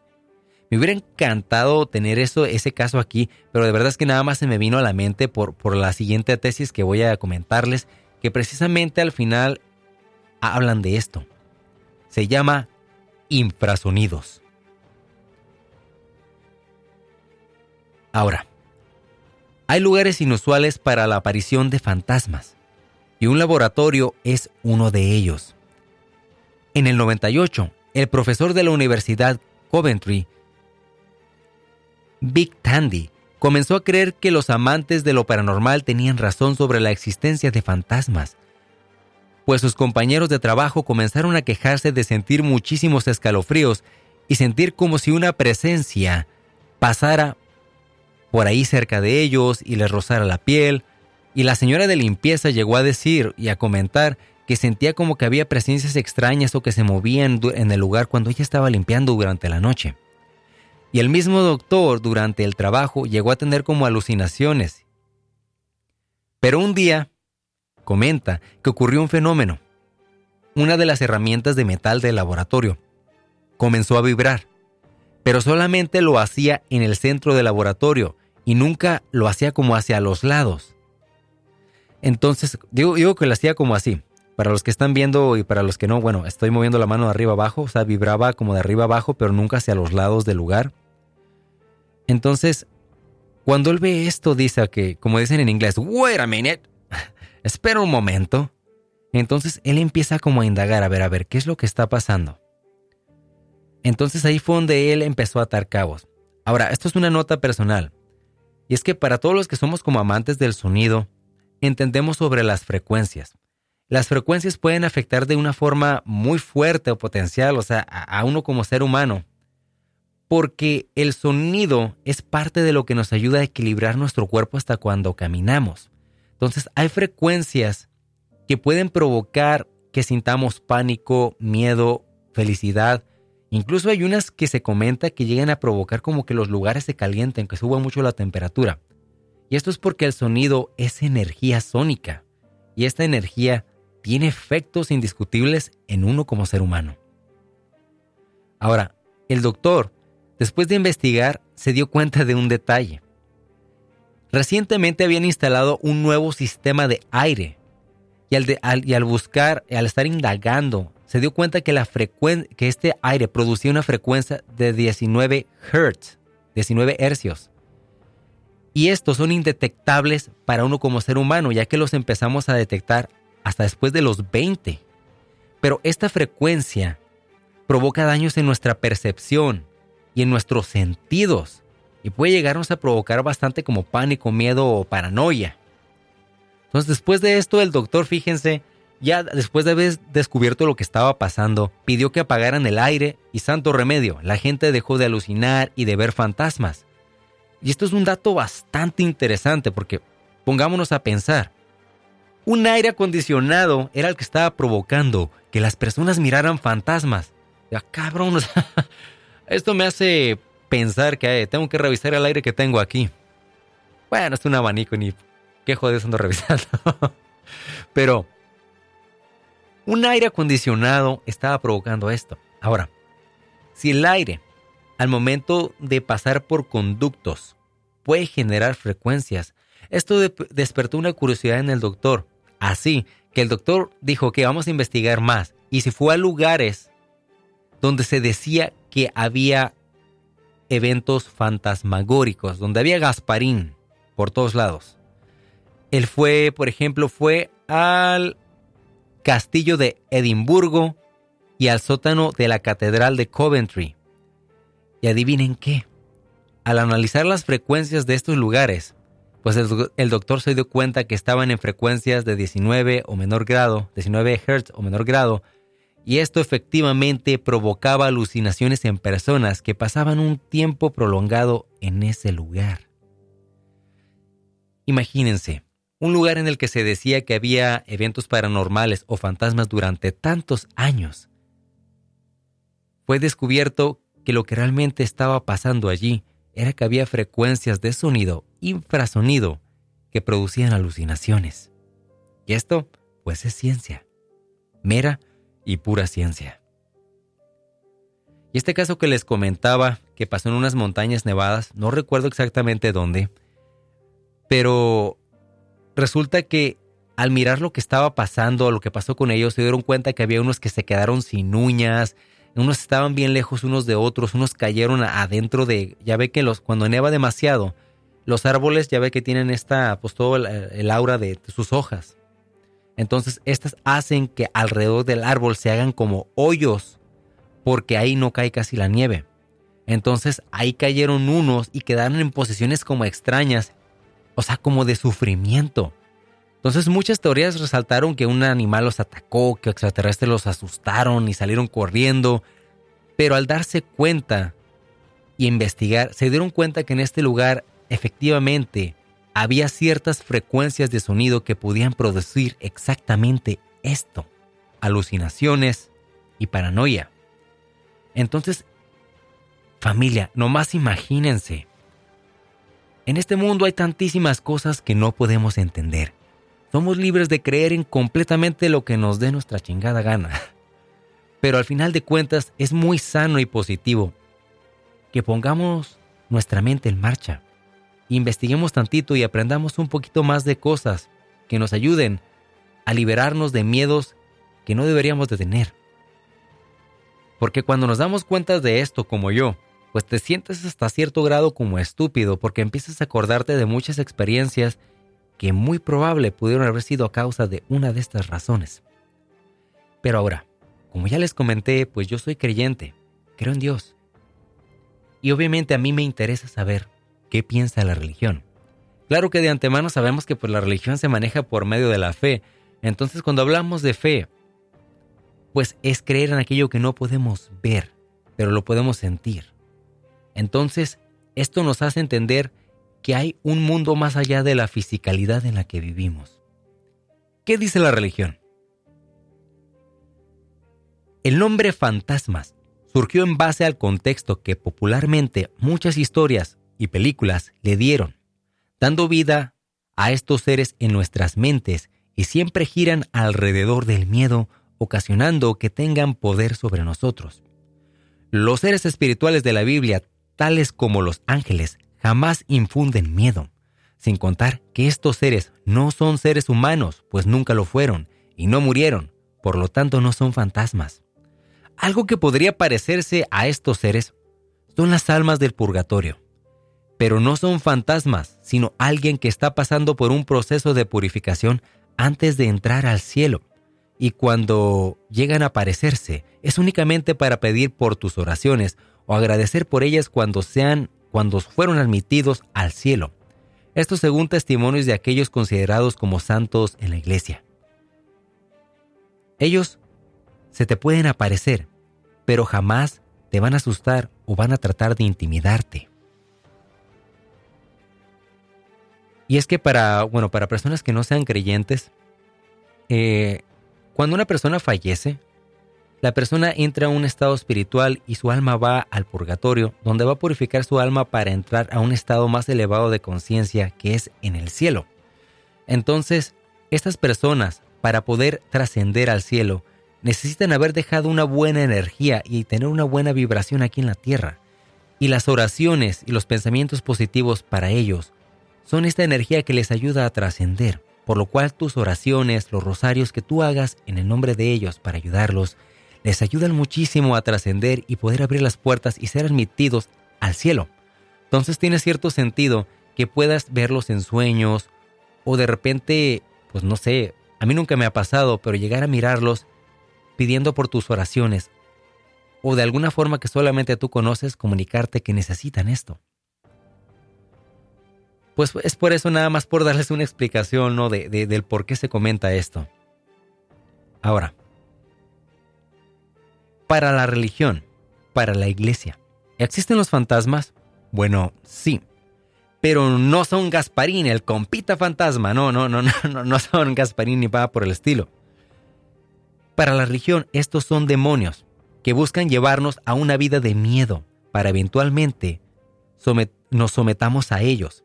Me hubiera encantado tener eso, ese caso aquí, pero de verdad es que nada más se me vino a la mente por, por la siguiente tesis que voy a comentarles, que precisamente al final hablan de esto. Se llama infrasonidos. Ahora, hay lugares inusuales para la aparición de fantasmas, y un laboratorio es uno de ellos. En el 98, el profesor de la Universidad Coventry Big Tandy comenzó a creer que los amantes de lo paranormal tenían razón sobre la existencia de fantasmas, pues sus compañeros de trabajo comenzaron a quejarse de sentir muchísimos escalofríos y sentir como si una presencia pasara por ahí cerca de ellos y les rozara la piel. Y la señora de limpieza llegó a decir y a comentar que sentía como que había presencias extrañas o que se movían en el lugar cuando ella estaba limpiando durante la noche. Y el mismo doctor durante el trabajo llegó a tener como alucinaciones. Pero un día comenta que ocurrió un fenómeno. Una de las herramientas de metal del laboratorio comenzó a vibrar, pero solamente lo hacía en el centro del laboratorio y nunca lo hacía como hacia los lados. Entonces, digo, digo que lo hacía como así. Para los que están viendo y para los que no, bueno, estoy moviendo la mano de arriba abajo, o sea, vibraba como de arriba abajo, pero nunca hacia los lados del lugar. Entonces, cuando él ve esto, dice que, como dicen en inglés, wait a minute, espera un momento. Entonces él empieza como a indagar, a ver, a ver, ¿qué es lo que está pasando? Entonces ahí fue donde él empezó a atar cabos. Ahora, esto es una nota personal. Y es que para todos los que somos como amantes del sonido, entendemos sobre las frecuencias. Las frecuencias pueden afectar de una forma muy fuerte o potencial, o sea, a, uno como ser humano, porque el sonido es parte de lo que nos ayuda a equilibrar nuestro cuerpo hasta cuando caminamos. Entonces, hay frecuencias que pueden provocar que sintamos pánico, miedo, felicidad. Incluso hay unas que se comenta que llegan a provocar como que los lugares se calienten, que suba mucho la temperatura. Y esto es porque el sonido es energía sónica. Y esta energía tiene efectos indiscutibles en uno como ser humano. Ahora, el doctor, después de investigar, se dio cuenta de un detalle. Recientemente habían instalado un nuevo sistema de aire y al, buscar, al estar indagando, se dio cuenta que, que este aire producía una frecuencia de 19 Hz, 19 hercios. Y estos son indetectables para uno como ser humano, ya que los empezamos a detectar hasta después de los 20. Pero esta frecuencia provoca daños en nuestra percepción y en nuestros sentidos y puede llegarnos a provocar bastante como pánico, miedo o paranoia. Entonces después de esto el doctor, fíjense, ya después de haber descubierto lo que estaba pasando, pidió que apagaran el aire y santo remedio, la gente dejó de alucinar y de ver fantasmas. Y esto es un dato bastante interesante porque pongámonos a pensar, un aire acondicionado era el que estaba provocando que las personas miraran fantasmas. Ya, cabrón, esto me hace pensar que eh, tengo que revisar el aire que tengo aquí. Bueno, es un abanico ni qué joder ando revisando. Pero un aire acondicionado estaba provocando esto. Ahora, si el aire, al momento de pasar por conductos, puede generar frecuencias, esto despertó una curiosidad en el doctor Así que el doctor dijo que vamos a investigar más y se fue a lugares donde se decía que había eventos fantasmagóricos, donde había Gasparín por todos lados. Él fue, por ejemplo, fue al castillo de Edimburgo y al sótano de la catedral de Coventry. Y adivinen qué, al analizar las frecuencias de estos lugares, pues el, doctor se dio cuenta que estaban en frecuencias de 19 o menor grado, 19 Hz o menor grado, y esto efectivamente provocaba alucinaciones en personas que pasaban un tiempo prolongado en ese lugar. Imagínense, un lugar en el que se decía que había eventos paranormales o fantasmas durante tantos años. Fue descubierto que lo que realmente estaba pasando allí era que había frecuencias de sonido, infrasonido, que producían alucinaciones. Y esto, pues es ciencia, mera y pura ciencia. Y este caso que les comentaba, que pasó en unas montañas nevadas, no recuerdo exactamente dónde, pero resulta que al mirar lo que estaba pasando, lo que pasó con ellos, se dieron cuenta que había unos que se quedaron sin uñas, unos estaban bien lejos unos de otros, unos cayeron adentro de, ya ve que los, cuando neva demasiado, los árboles ya ve que tienen esta, pues todo el, aura de, sus hojas. Entonces estas hacen que alrededor del árbol se hagan como hoyos, porque ahí no cae casi la nieve. Entonces ahí cayeron unos y quedaron en posiciones como extrañas, o sea, como de sufrimiento. Entonces muchas teorías resaltaron que un animal los atacó, que extraterrestres los asustaron y salieron corriendo, pero al darse cuenta y investigar, se dieron cuenta que en este lugar efectivamente había ciertas frecuencias de sonido que podían producir exactamente esto, alucinaciones y paranoia. Entonces, familia, nomás imagínense. En este mundo hay tantísimas cosas que no podemos entender. Somos libres de creer en completamente lo que nos dé nuestra chingada gana. Pero al final de cuentas es muy sano y positivo que pongamos nuestra mente en marcha investiguemos tantito y aprendamos un poquito más de cosas que nos ayuden a liberarnos de miedos que no deberíamos de tener. Porque cuando nos damos cuenta de esto como yo, pues te sientes hasta cierto grado como estúpido porque empiezas a acordarte de muchas experiencias que muy probable pudieron haber sido a causa de una de estas razones. Pero ahora, como ya les comenté, pues yo soy creyente, creo en Dios. Y obviamente a mí me interesa saber qué piensa la religión. Claro que de antemano sabemos que pues, la religión se maneja por medio de la fe. Entonces cuando hablamos de fe, pues es creer en aquello que no podemos ver, pero lo podemos sentir. Entonces, esto nos hace entender que hay un mundo más allá de la fisicalidad en la que vivimos. ¿Qué dice la religión? El nombre fantasmas surgió en base al contexto que popularmente muchas historias y películas le dieron, dando vida a estos seres en nuestras mentes y siempre giran alrededor del miedo, ocasionando que tengan poder sobre nosotros. Los seres espirituales de la Biblia, tales como los ángeles, jamás infunden miedo, sin contar que estos seres no son seres humanos, pues nunca lo fueron, y no murieron, por lo tanto no son fantasmas. Algo que podría parecerse a estos seres son las almas del purgatorio, pero no son fantasmas, sino alguien que está pasando por un proceso de purificación antes de entrar al cielo. Y cuando llegan a aparecerse, es únicamente para pedir por tus oraciones o agradecer por ellas cuando sean cuando fueron admitidos al cielo. Esto según testimonios de aquellos considerados como santos en la iglesia. Ellos se te pueden aparecer, pero jamás te van a asustar o van a tratar de intimidarte. Y es que para, bueno, para personas que no sean creyentes, eh, cuando una persona fallece, la persona entra a un estado espiritual y su alma va al purgatorio, donde va a purificar su alma para entrar a un estado más elevado de conciencia que es en el cielo. Entonces, estas personas, para poder trascender al cielo, necesitan haber dejado una buena energía y tener una buena vibración aquí en la tierra. Y las oraciones y los pensamientos positivos para ellos son esta energía que les ayuda a trascender, por lo cual tus oraciones, los rosarios que tú hagas en el nombre de ellos para ayudarlos, les ayudan muchísimo a trascender y poder abrir las puertas y ser admitidos al cielo. Entonces tiene cierto sentido que puedas verlos en sueños o de repente, pues no sé, a mí nunca me ha pasado, pero llegar a mirarlos pidiendo por tus oraciones o de alguna forma que solamente tú conoces comunicarte que necesitan esto. Pues es por eso nada más por darles una explicación ¿no? de, del por qué se comenta esto. Ahora, para la religión, para la iglesia, ¿existen los fantasmas? Bueno, sí, pero no son Gasparín, el compita fantasma, no, no, no, no, no son Gasparín ni va por el estilo. Para la religión, estos son demonios que buscan llevarnos a una vida de miedo para eventualmente nos sometamos a ellos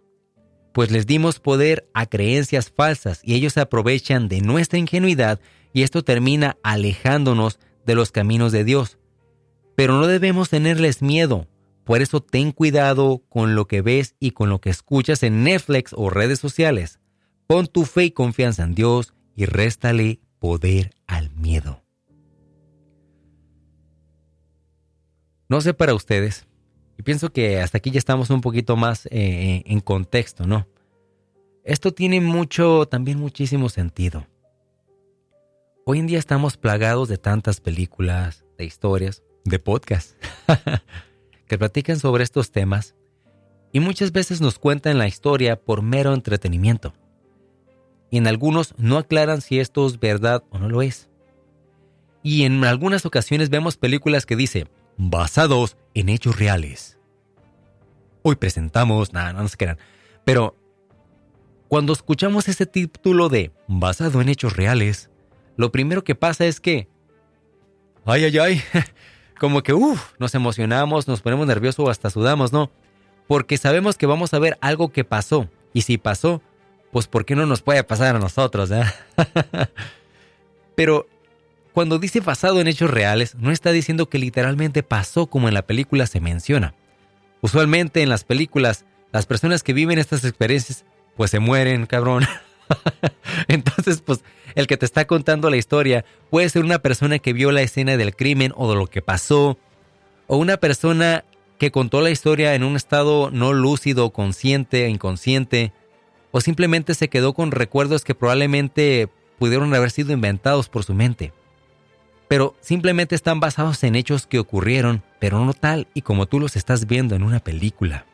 pues les dimos poder a creencias falsas y ellos se aprovechan de nuestra ingenuidad y esto termina alejándonos de los caminos de Dios. Pero no debemos tenerles miedo, por eso ten cuidado con lo que ves y con lo que escuchas en Netflix o redes sociales. Pon tu fe y confianza en Dios y réstale poder al miedo. No sé para ustedes, y pienso que hasta aquí ya estamos un poquito más eh, en contexto, ¿no? Esto tiene mucho, también muchísimo sentido. Hoy en día estamos plagados de tantas películas, de historias, de podcasts, que platican sobre estos temas y muchas veces nos cuentan la historia por mero entretenimiento. Y en algunos no aclaran si esto es verdad o no lo es. Y en algunas ocasiones vemos películas que dicen, basados en hechos reales. Hoy presentamos, nada, no, no se crean. Pero cuando escuchamos ese título de basado en hechos reales, lo primero que pasa es que, ay, ay, ay, como que, uff, nos emocionamos, nos ponemos nerviosos o hasta sudamos, ¿no? Porque sabemos que vamos a ver algo que pasó. Y si pasó, pues ¿por qué no nos puede pasar a nosotros? Eh? Pero cuando dice basado en hechos reales, no está diciendo que literalmente pasó como en la película se menciona. Usualmente en las películas, las personas que viven estas experiencias, pues se mueren, cabrón. Entonces, pues el que te está contando la historia puede ser una persona que vio la escena del crimen o de lo que pasó, o una persona que contó la historia en un estado no lúcido, consciente, inconsciente, o simplemente se quedó con recuerdos que probablemente pudieron haber sido inventados por su mente pero simplemente están basados en hechos que ocurrieron, pero no tal y como tú los estás viendo en una película,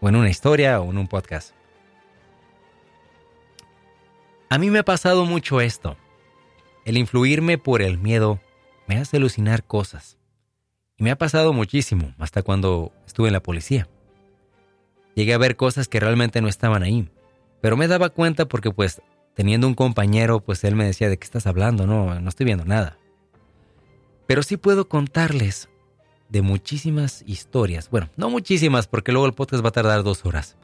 o en una historia, o en un podcast. A mí me ha pasado mucho esto. El influirme por el miedo me hace alucinar cosas. Y me ha pasado muchísimo, hasta cuando estuve en la policía. Llegué a ver cosas que realmente no estaban ahí, pero me daba cuenta porque pues teniendo un compañero, pues él me decía, ¿de qué estás hablando? No, no estoy viendo nada. Pero sí puedo contarles de muchísimas historias. Bueno, no muchísimas porque luego el podcast va a tardar dos horas.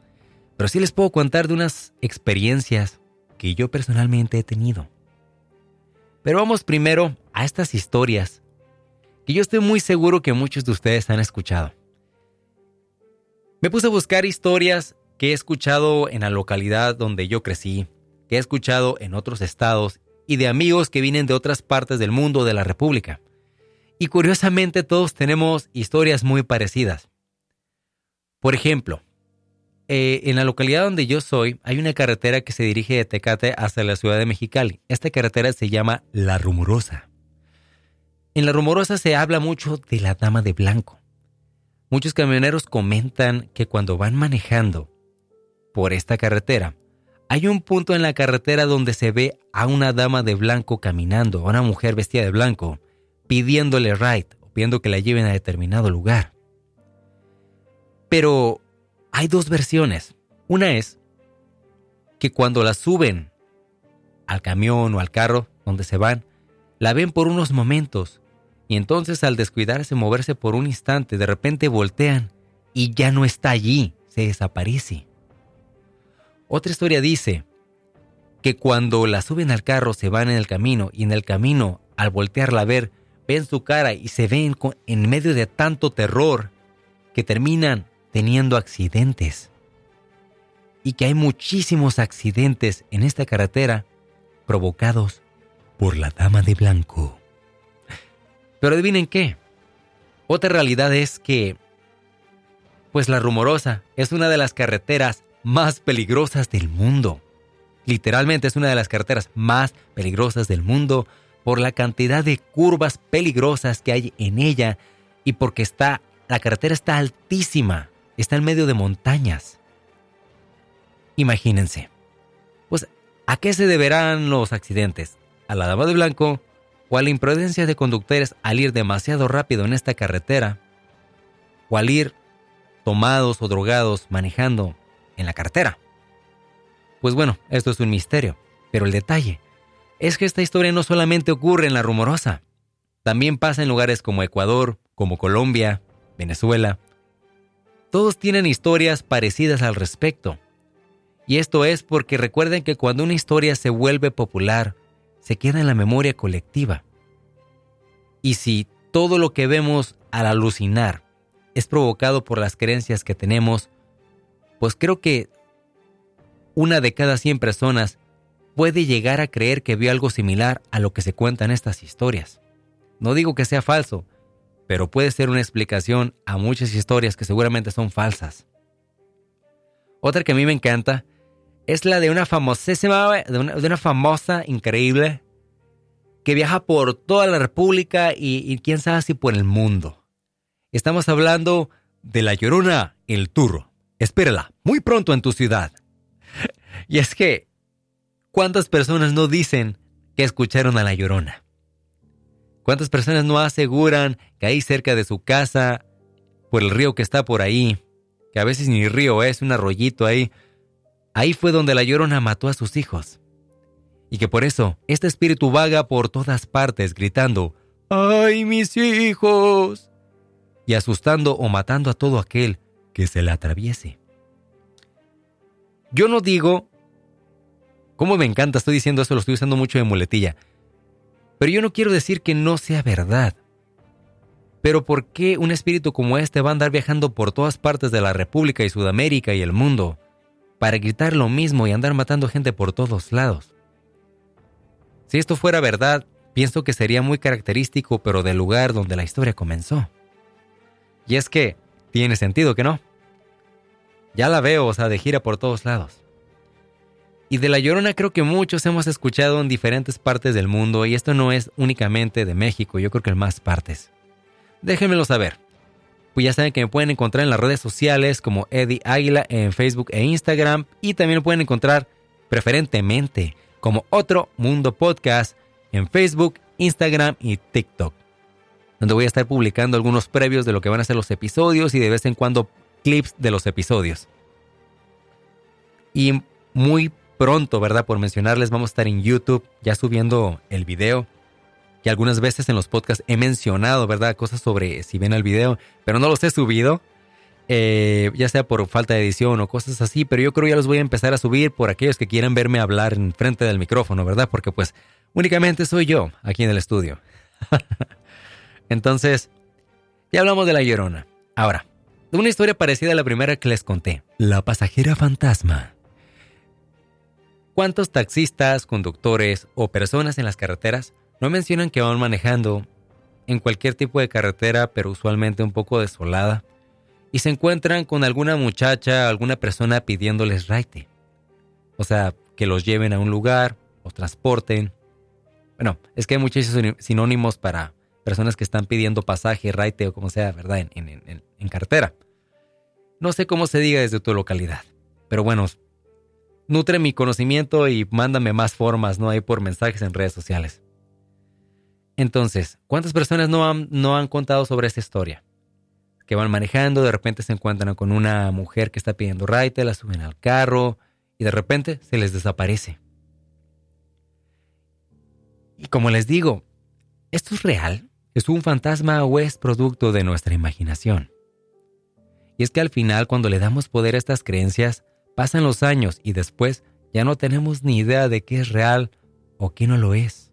Pero sí les puedo contar de unas experiencias que yo personalmente he tenido. Pero vamos primero a estas historias que yo estoy muy seguro que muchos de ustedes han escuchado. Me puse a buscar historias que he escuchado en la localidad donde yo crecí, que he escuchado en otros estados y de amigos que vienen de otras partes del mundo de la República. Y curiosamente todos tenemos historias muy parecidas. Por ejemplo, eh, en la localidad donde yo soy hay una carretera que se dirige de Tecate hasta la ciudad de Mexicali. Esta carretera se llama La Rumorosa. En La Rumorosa se habla mucho de la Dama de Blanco. Muchos camioneros comentan que cuando van manejando por esta carretera, hay un punto en la carretera donde se ve a una dama de blanco caminando, a una mujer vestida de blanco, pidiéndole ride o pidiendo que la lleven a determinado lugar. Pero hay dos versiones. Una es que cuando la suben al camión o al carro donde se van, la ven por unos momentos y entonces al descuidarse, moverse por un instante, de repente voltean y ya no está allí, se desaparece. Otra historia dice que cuando la suben al carro se van en el camino y en el camino, al voltearla a ver, ven su cara y se ven en medio de tanto terror que terminan teniendo accidentes. Y que hay muchísimos accidentes en esta carretera provocados por la dama de blanco. Pero adivinen qué. Otra realidad es que, pues la rumorosa es una de las carreteras más peligrosas del mundo. Literalmente es una de las carreteras más peligrosas del mundo por la cantidad de curvas peligrosas que hay en ella y porque está la carretera está altísima, está en medio de montañas. Imagínense. Pues, ¿a qué se deberán los accidentes? ¿A la dama de blanco o a la imprudencia de conductores al ir demasiado rápido en esta carretera? ¿O al ir tomados o drogados manejando en la carretera? Pues bueno, esto es un misterio, pero el detalle es que esta historia no solamente ocurre en la rumorosa, también pasa en lugares como Ecuador, como Colombia, Venezuela. Todos tienen historias parecidas al respecto. Y esto es porque recuerden que cuando una historia se vuelve popular, se queda en la memoria colectiva. Y si todo lo que vemos al alucinar es provocado por las creencias que tenemos, pues creo que una de cada 100 personas puede llegar a creer que vio algo similar a lo que se cuenta en estas historias. No digo que sea falso, pero puede ser una explicación a muchas historias que seguramente son falsas. Otra que a mí me encanta es la de una famosísima, de una, famosa increíble que viaja por toda la República y, y quién sabe si por el mundo. Estamos hablando de La Llorona, el Turro. Espérala, muy pronto en tu ciudad. Y es que ¿Cuántas personas no dicen que escucharon a la llorona? ¿Cuántas personas no aseguran que ahí cerca de su casa, por el río que está por ahí, que a veces ni río es, un arroyito ahí, ahí fue donde la llorona mató a sus hijos. Y que por eso este espíritu vaga por todas partes gritando, ¡ay mis hijos! y asustando o matando a todo aquel que se le atraviese. Yo no digo, como me encanta, estoy diciendo eso, lo estoy usando mucho de muletilla, pero yo no quiero decir que no sea verdad. Pero ¿por qué un espíritu como este va a andar viajando por todas partes de la República y Sudamérica y el mundo para gritar lo mismo y andar matando gente por todos lados? Si esto fuera verdad, pienso que sería muy característico, pero del lugar donde la historia comenzó. Y es que tiene sentido que no. Ya la veo, o sea, de gira por todos lados. Y de La Llorona creo que muchos hemos escuchado en diferentes partes del mundo y esto no es únicamente de México, yo creo que en más partes. Déjenmelo saber. Pues ya saben que me pueden encontrar en las redes sociales como Eddie Águila en Facebook e Instagram y también lo pueden encontrar preferentemente como Otro Mundo Podcast en Facebook, Instagram y TikTok, donde voy a estar publicando algunos previos de lo que van a ser los episodios y de vez en cuando clips de los episodios. Y muy pronto, ¿verdad? Por mencionarles, vamos a estar en YouTube ya subiendo el video. Que algunas veces en los podcasts he mencionado, ¿verdad? Cosas sobre si ven el video, pero no los he subido. Eh, ya sea por falta de edición o cosas así, pero yo creo ya los voy a empezar a subir por aquellos que quieran verme hablar en frente del micrófono, ¿verdad? Porque pues únicamente soy yo aquí en el estudio. Entonces, ya hablamos de la llorona. Ahora, una historia parecida a la primera que les conté, la pasajera fantasma. ¿Cuántos taxistas, conductores o personas en las carreteras no mencionan que van manejando en cualquier tipo de carretera, pero usualmente un poco desolada, y se encuentran con alguna muchacha, alguna persona pidiéndoles raite? O sea, que los lleven a un lugar, los transporten. Bueno, es que hay muchos sinónimos para personas que están pidiendo pasaje, raite o como sea, ¿verdad? En, en, en carretera. No sé cómo se diga desde tu localidad, pero bueno, nutre mi conocimiento y mándame más formas, ¿no? Hay por mensajes en redes sociales. Entonces, ¿cuántas personas no han, no han contado sobre esta historia? Que van manejando, de repente se encuentran con una mujer que está pidiendo raite, la suben al carro y de repente se les desaparece. Y como les digo, ¿esto es real? ¿Es un fantasma o es producto de nuestra imaginación? Y es que al final, cuando le damos poder a estas creencias, Pasan los años y después ya no tenemos ni idea de qué es real o qué no lo es.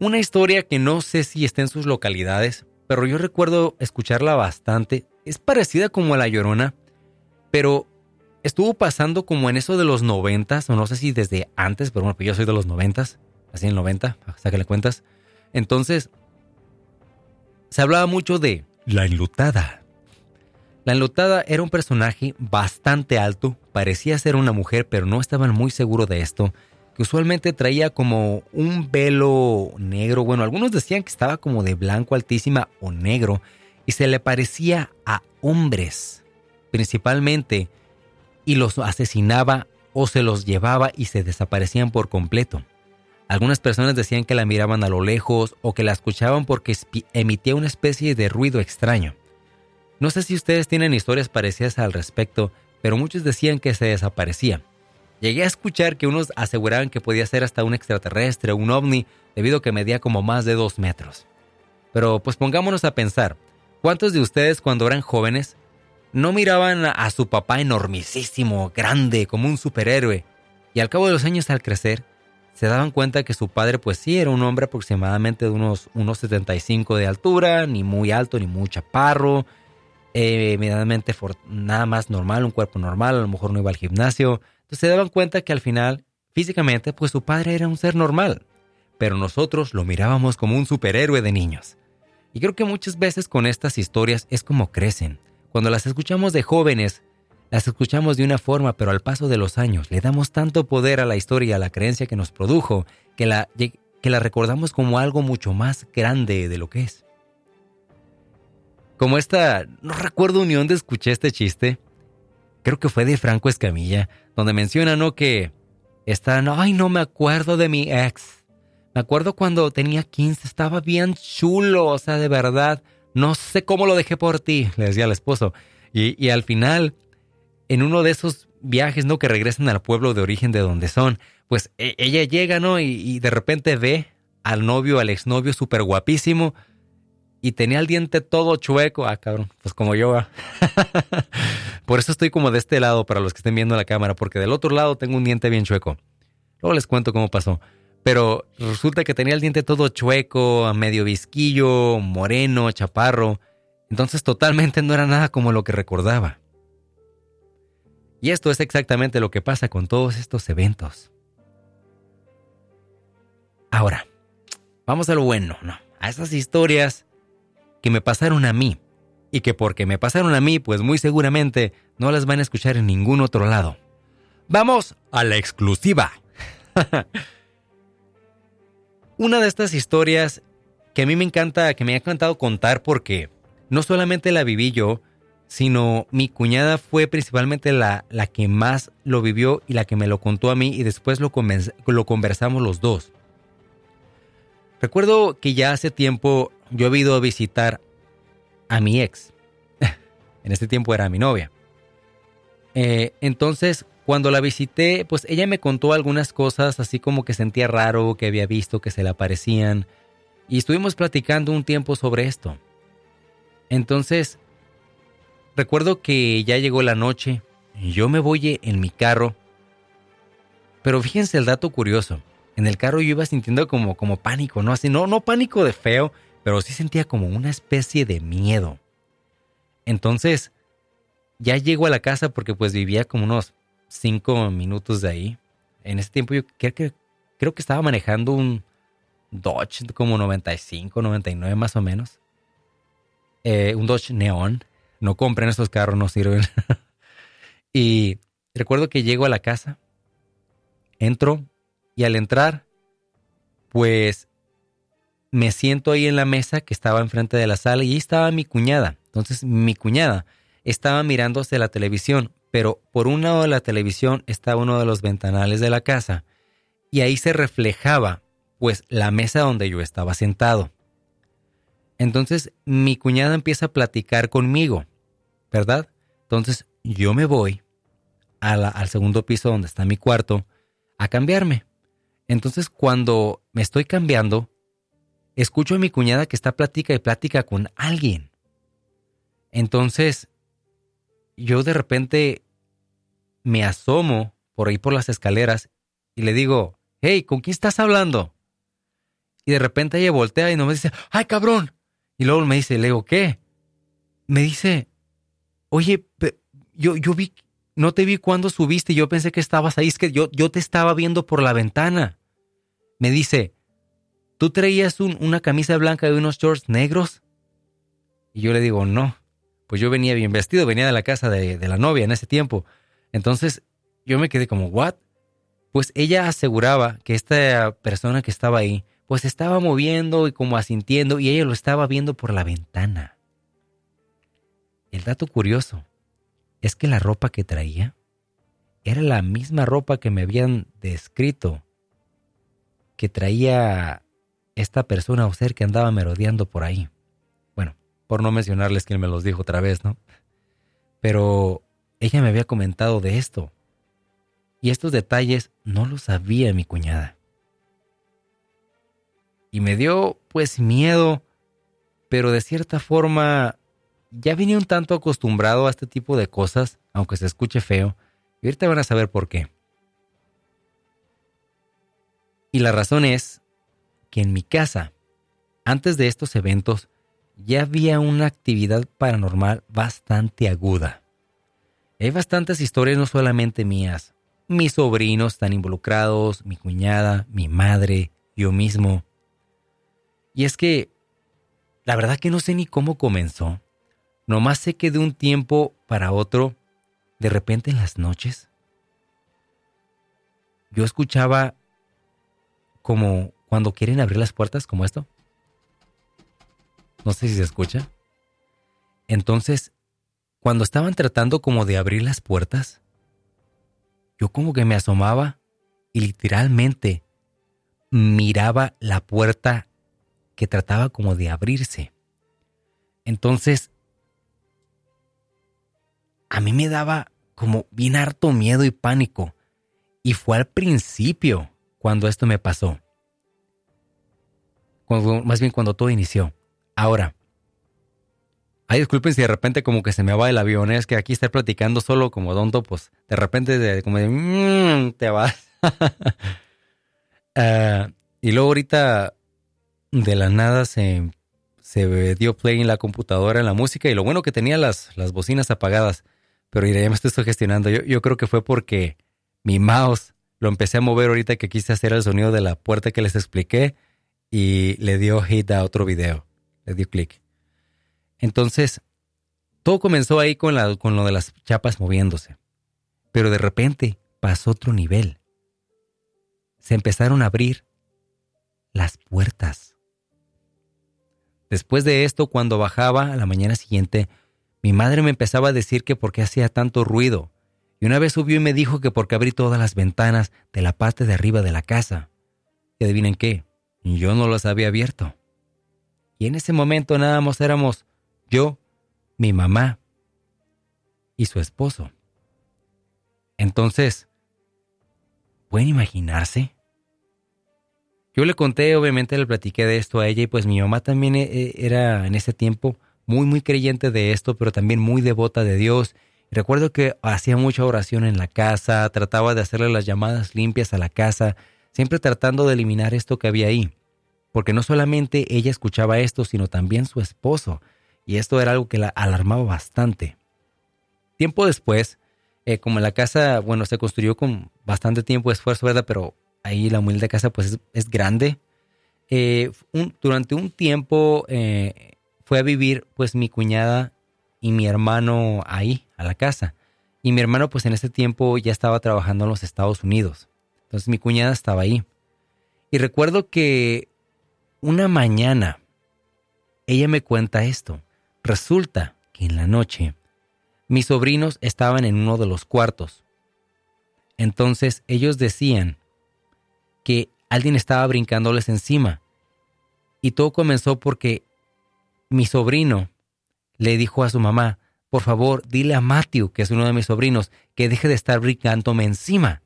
Una historia que no sé si está en sus localidades, pero yo recuerdo escucharla bastante. Es parecida como a La Llorona, pero estuvo pasando como en eso de los noventas, o no sé si desde antes, pero bueno, pues yo soy de los noventas, así en el noventa, le cuentas. Entonces, se hablaba mucho de la enlutada. La enlutada era un personaje bastante alto, parecía ser una mujer, pero no estaban muy seguros de esto, que usualmente traía como un velo negro, bueno, algunos decían que estaba como de blanco altísima o negro, y se le parecía a hombres, principalmente, y los asesinaba o se los llevaba y se desaparecían por completo. Algunas personas decían que la miraban a lo lejos o que la escuchaban porque emitía una especie de ruido extraño. No sé si ustedes tienen historias parecidas al respecto, pero muchos decían que se desaparecía. Llegué a escuchar que unos aseguraban que podía ser hasta un extraterrestre o un ovni, debido a que medía como más de dos metros. Pero pues pongámonos a pensar, ¿cuántos de ustedes cuando eran jóvenes no miraban a su papá enormisísimo, grande, como un superhéroe, y al cabo de los años al crecer, se daban cuenta que su padre pues sí era un hombre aproximadamente de unos, unos 75 de altura, ni muy alto ni muy chaparro, eh, nada más normal, un cuerpo normal, a lo mejor no iba al gimnasio. Entonces se daban cuenta que al final, físicamente, pues su padre era un ser normal. Pero nosotros lo mirábamos como un superhéroe de niños. Y creo que muchas veces con estas historias es como crecen. Cuando las escuchamos de jóvenes, las escuchamos de una forma, pero al paso de los años le damos tanto poder a la historia a la creencia que nos produjo, que la, que la recordamos como algo mucho más grande de lo que es. Como esta, no recuerdo ni dónde escuché este chiste. Creo que fue de Franco Escamilla, donde menciona, ¿no? Que está, no, ay, no me acuerdo de mi ex. Me acuerdo cuando tenía 15, estaba bien chulo, o sea, de verdad. No sé cómo lo dejé por ti, le decía al esposo. y, y al final, en uno de esos viajes, ¿no? Que regresan al pueblo de origen de donde son, pues e, ella llega, ¿no? Y, de repente ve al novio, al exnovio súper guapísimo y tenía el diente todo chueco. Ah, cabrón, pues como yo. Por eso estoy como de este lado para los que estén viendo la cámara, porque del otro lado tengo un diente bien chueco. Luego les cuento cómo pasó. Pero resulta que tenía el diente todo chueco, medio visquillo, moreno, chaparro. Entonces totalmente no era nada como lo que recordaba. Y esto es exactamente lo que pasa con todos estos eventos. Ahora, vamos a lo bueno, ¿no? A esas historias que me pasaron a mí y que porque me pasaron a mí, pues muy seguramente no las van a escuchar en ningún otro lado. Vamos a la exclusiva. Una de estas historias que a mí me encanta, que me ha encantado contar porque no solamente la viví yo, sino mi cuñada fue principalmente la, la que más lo vivió y la que me lo contó a mí y después lo, lo conversamos los dos. Recuerdo que ya hace tiempo yo he ido a visitar a mi ex. en este tiempo era mi novia. Eh, entonces, cuando la visité, pues ella me contó algunas cosas, así como que sentía raro, que había visto que se le aparecían. Y estuvimos platicando un tiempo sobre esto. Entonces, recuerdo que ya llegó la noche, yo me voy en mi carro. Pero fíjense el dato curioso en el carro yo iba sintiendo como, como pánico, ¿no? Así, no, no pánico de feo, pero sí sentía como una especie de miedo. Entonces, ya llego a la casa porque pues vivía como unos cinco minutos de ahí. En ese tiempo yo creo que, creo que estaba manejando un Dodge como 95, 99 más o menos. Eh, un Dodge Neon. No compren esos carros, no sirven. y recuerdo que llego a la casa, entro, y al entrar, pues me siento ahí en la mesa que estaba enfrente de la sala y ahí estaba mi cuñada. Entonces mi cuñada estaba mirando hacia la televisión, pero por un lado de la televisión estaba uno de los ventanales de la casa y ahí se reflejaba pues la mesa donde yo estaba sentado. Entonces mi cuñada empieza a platicar conmigo, ¿verdad? Entonces yo me voy al segundo piso donde está mi cuarto a cambiarme. Entonces cuando me estoy cambiando, escucho a mi cuñada que está plática y plática con alguien. Entonces, yo de repente me asomo por ahí por las escaleras y le digo, hey, ¿con quién estás hablando? Y de repente ella voltea y no me dice, ay cabrón. Y luego me dice, le digo, ¿qué? Me dice, oye, yo, yo vi, no te vi cuando subiste yo pensé que estabas ahí, es que yo, yo te estaba viendo por la ventana me dice, ¿tú traías una camisa blanca y unos shorts negros? Y yo le digo, no, pues yo venía bien vestido, venía de la casa de, de la novia en ese tiempo. Entonces yo me quedé como, ¿what? Pues ella aseguraba que esta persona que estaba ahí, pues estaba moviendo y como asintiendo y ella lo estaba viendo por la ventana. El dato curioso es que la ropa que traía era la misma ropa que me habían descrito que traía esta persona o ser que andaba merodeando por ahí. Bueno, por no mencionarles quién me los dijo otra vez, ¿no? Pero ella me había comentado de esto. Y estos detalles no los sabía mi cuñada. Y me dio pues miedo, pero de cierta forma ya venía un tanto acostumbrado a este tipo de cosas, aunque se escuche feo, y ahorita van a saber por qué. Y la razón es que en mi casa, antes de estos eventos, ya había una actividad paranormal bastante aguda. Hay bastantes historias no solamente mías, mis sobrinos están involucrados, mi cuñada, mi madre, yo mismo. Y es que, la verdad que no sé ni cómo comenzó. Nomás sé que de un tiempo para otro, de repente en las noches, yo escuchaba como cuando quieren abrir las puertas, como esto. No sé si se escucha. Entonces, cuando estaban tratando como de abrir las puertas, yo como que me asomaba y literalmente miraba la puerta que trataba como de abrirse. Entonces, a mí me daba como bien harto miedo y pánico. Y fue al principio cuando esto me pasó. Más bien cuando todo inició. Ahora, ay, disculpen si de repente como que se me va el avión, es que aquí estar platicando solo como donto, pues de repente como de, mmm, te vas. Ah, y luego ahorita de la nada se, se dio play en la computadora, en la música, y lo bueno que tenía las, las bocinas apagadas. Pero ya me estoy sugestionando. Yo, yo creo que fue porque mi mouse lo empecé a mover ahorita que quise hacer el sonido de la puerta que les expliqué y le dio hit a otro video. Le dio clic. Entonces, todo comenzó ahí con, la, con lo de las chapas moviéndose. Pero de repente pasó otro nivel. Se empezaron a abrir las puertas. Después de esto, cuando bajaba a la mañana siguiente, mi madre me empezaba a decir que por qué hacía tanto ruido, y una vez subió y me dijo que porque abrí todas las ventanas de la parte de arriba de la casa. Y adivinen qué, yo no las había abierto. Y en ese momento nada más éramos yo, mi mamá y su esposo. Entonces, ¿pueden imaginarse? Yo le conté, obviamente le platiqué de esto a ella y pues mi mamá también eh, eh, era en ese tiempo muy, muy creyente de esto, pero también muy devota de Dios. recuerdo que hacía mucha oración en la casa, trataba de hacerle las llamadas limpias a la casa, siempre tratando de eliminar esto que había ahí. Porque no solamente ella escuchaba esto, sino también su esposo. Y esto era algo que la alarmaba bastante. Tiempo después, eh, como la casa, bueno, se construyó con bastante tiempo de esfuerzo, ¿verdad? Pero ahí la humilde casa pues es, grande. Eh, durante un tiempo eh, fue a vivir pues mi cuñada y mi hermano ahí, a la casa. Y mi hermano pues en ese tiempo ya estaba trabajando en los Estados Unidos. Entonces mi cuñada estaba ahí. Y recuerdo que una mañana ella me cuenta esto. Resulta que en la noche mis sobrinos estaban en uno de los cuartos. Entonces ellos decían que alguien estaba brincándoles encima. Y todo comenzó porque mi sobrino le dijo a su mamá, por favor, dile a Matthew, que es uno de mis sobrinos, que deje de estar brincándome encima.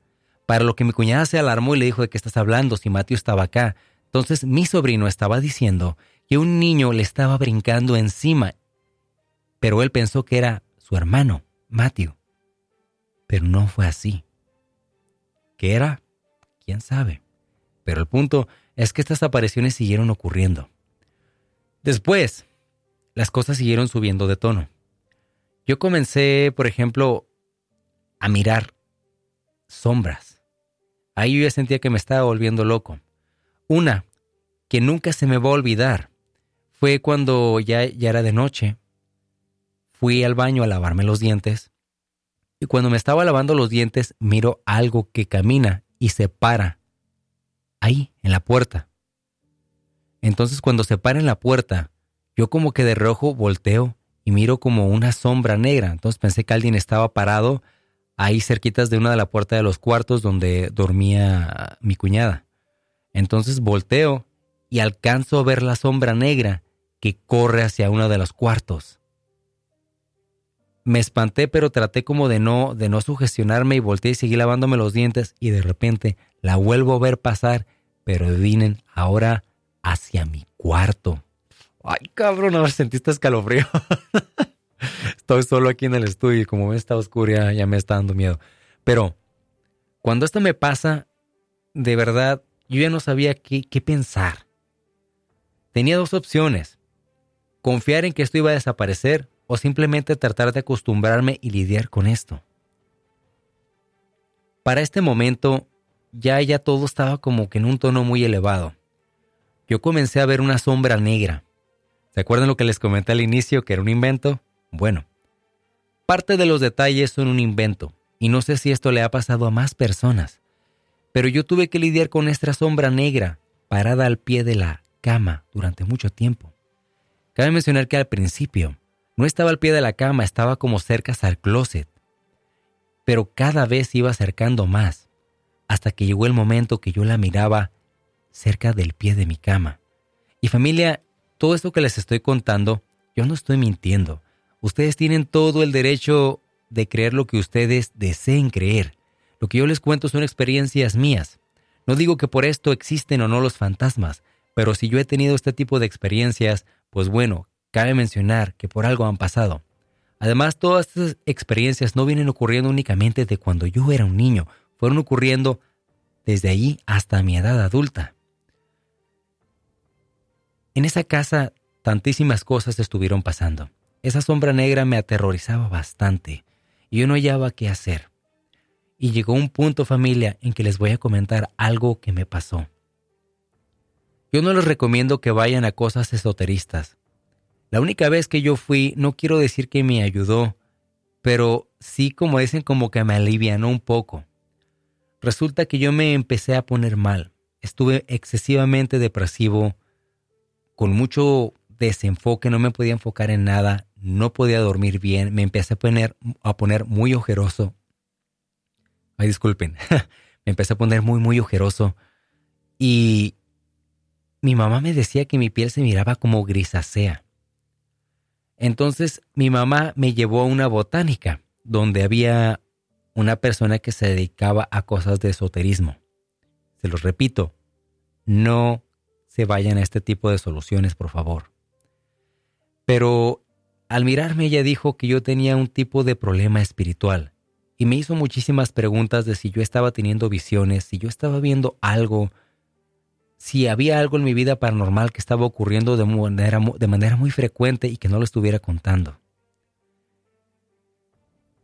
Para lo que mi cuñada se alarmó y le dijo de qué estás hablando si Matthew estaba acá. Entonces mi sobrino estaba diciendo que un niño le estaba brincando encima, pero él pensó que era su hermano, Matthew. Pero no fue así. ¿Qué era? ¿Quién sabe? Pero el punto es que estas apariciones siguieron ocurriendo. Después, las cosas siguieron subiendo de tono. Yo comencé, por ejemplo, a mirar sombras. Ahí yo ya sentía que me estaba volviendo loco. Una que nunca se me va a olvidar fue cuando ya, ya era de noche. Fui al baño a lavarme los dientes y cuando me estaba lavando los dientes miro algo que camina y se para ahí, en la puerta. Entonces cuando se para en la puerta, yo como que de rojo volteo y miro como una sombra negra. Entonces pensé que alguien estaba parado ahí cerquitas de una de la puerta de los cuartos donde dormía mi cuñada. Entonces volteo y alcanzo a ver la sombra negra que corre hacia uno de los cuartos. Me espanté, pero traté como de no, de no sugestionarme y volteé y seguí lavándome los dientes y de repente la vuelvo a ver pasar, pero adivinen, ahora hacia mi cuarto. Ay, cabrón, ahora sentiste escalofrío. Estoy solo aquí en el estudio y como está oscura ya me está dando miedo. Pero cuando esto me pasa, de verdad, yo ya no sabía qué, qué pensar. Tenía dos opciones. Confiar en que esto iba a desaparecer o simplemente tratar de acostumbrarme y lidiar con esto. Para este momento ya ya todo estaba como que en un tono muy elevado. Yo comencé a ver una sombra negra. ¿Se acuerdan lo que les comenté al inicio, que era un invento? Bueno, parte de los detalles son un invento, y no sé si esto le ha pasado a más personas, pero yo tuve que lidiar con esta sombra negra parada al pie de la cama durante mucho tiempo. Cabe mencionar que al principio no estaba al pie de la cama, estaba como cerca al closet, pero cada vez iba acercando más hasta que llegó el momento que yo la miraba cerca del pie de mi cama. Y familia, todo esto que les estoy contando, yo no estoy mintiendo. Ustedes tienen todo el derecho de creer lo que ustedes deseen creer. Lo que yo les cuento son experiencias mías. No digo que por esto existen o no los fantasmas, pero si yo he tenido este tipo de experiencias, pues bueno, cabe mencionar que por algo han pasado. Además, todas estas experiencias no vienen ocurriendo únicamente de cuando yo era un niño, fueron ocurriendo desde ahí hasta mi edad adulta. En esa casa tantísimas cosas estuvieron pasando. Esa sombra negra me aterrorizaba bastante y yo no hallaba qué hacer. Y llegó un punto familia en que les voy a comentar algo que me pasó. Yo no les recomiendo que vayan a cosas esoteristas. La única vez que yo fui, no quiero decir que me ayudó, pero sí como dicen como que me alivianó un poco. Resulta que yo me empecé a poner mal. Estuve excesivamente depresivo, con mucho desenfoque, no me podía enfocar en nada, no podía dormir bien, me empecé a poner, a poner muy ojeroso. Ay, disculpen, me empecé a poner muy, muy ojeroso. Y mi mamá me decía que mi piel se miraba como grisácea. Entonces mi mamá me llevó a una botánica, donde había una persona que se dedicaba a cosas de esoterismo. Se los repito, no se vayan a este tipo de soluciones, por favor. Pero al mirarme ella dijo que yo tenía un tipo de problema espiritual y me hizo muchísimas preguntas de si yo estaba teniendo visiones, si yo estaba viendo algo, si había algo en mi vida paranormal que estaba ocurriendo de manera, de manera muy frecuente y que no lo estuviera contando.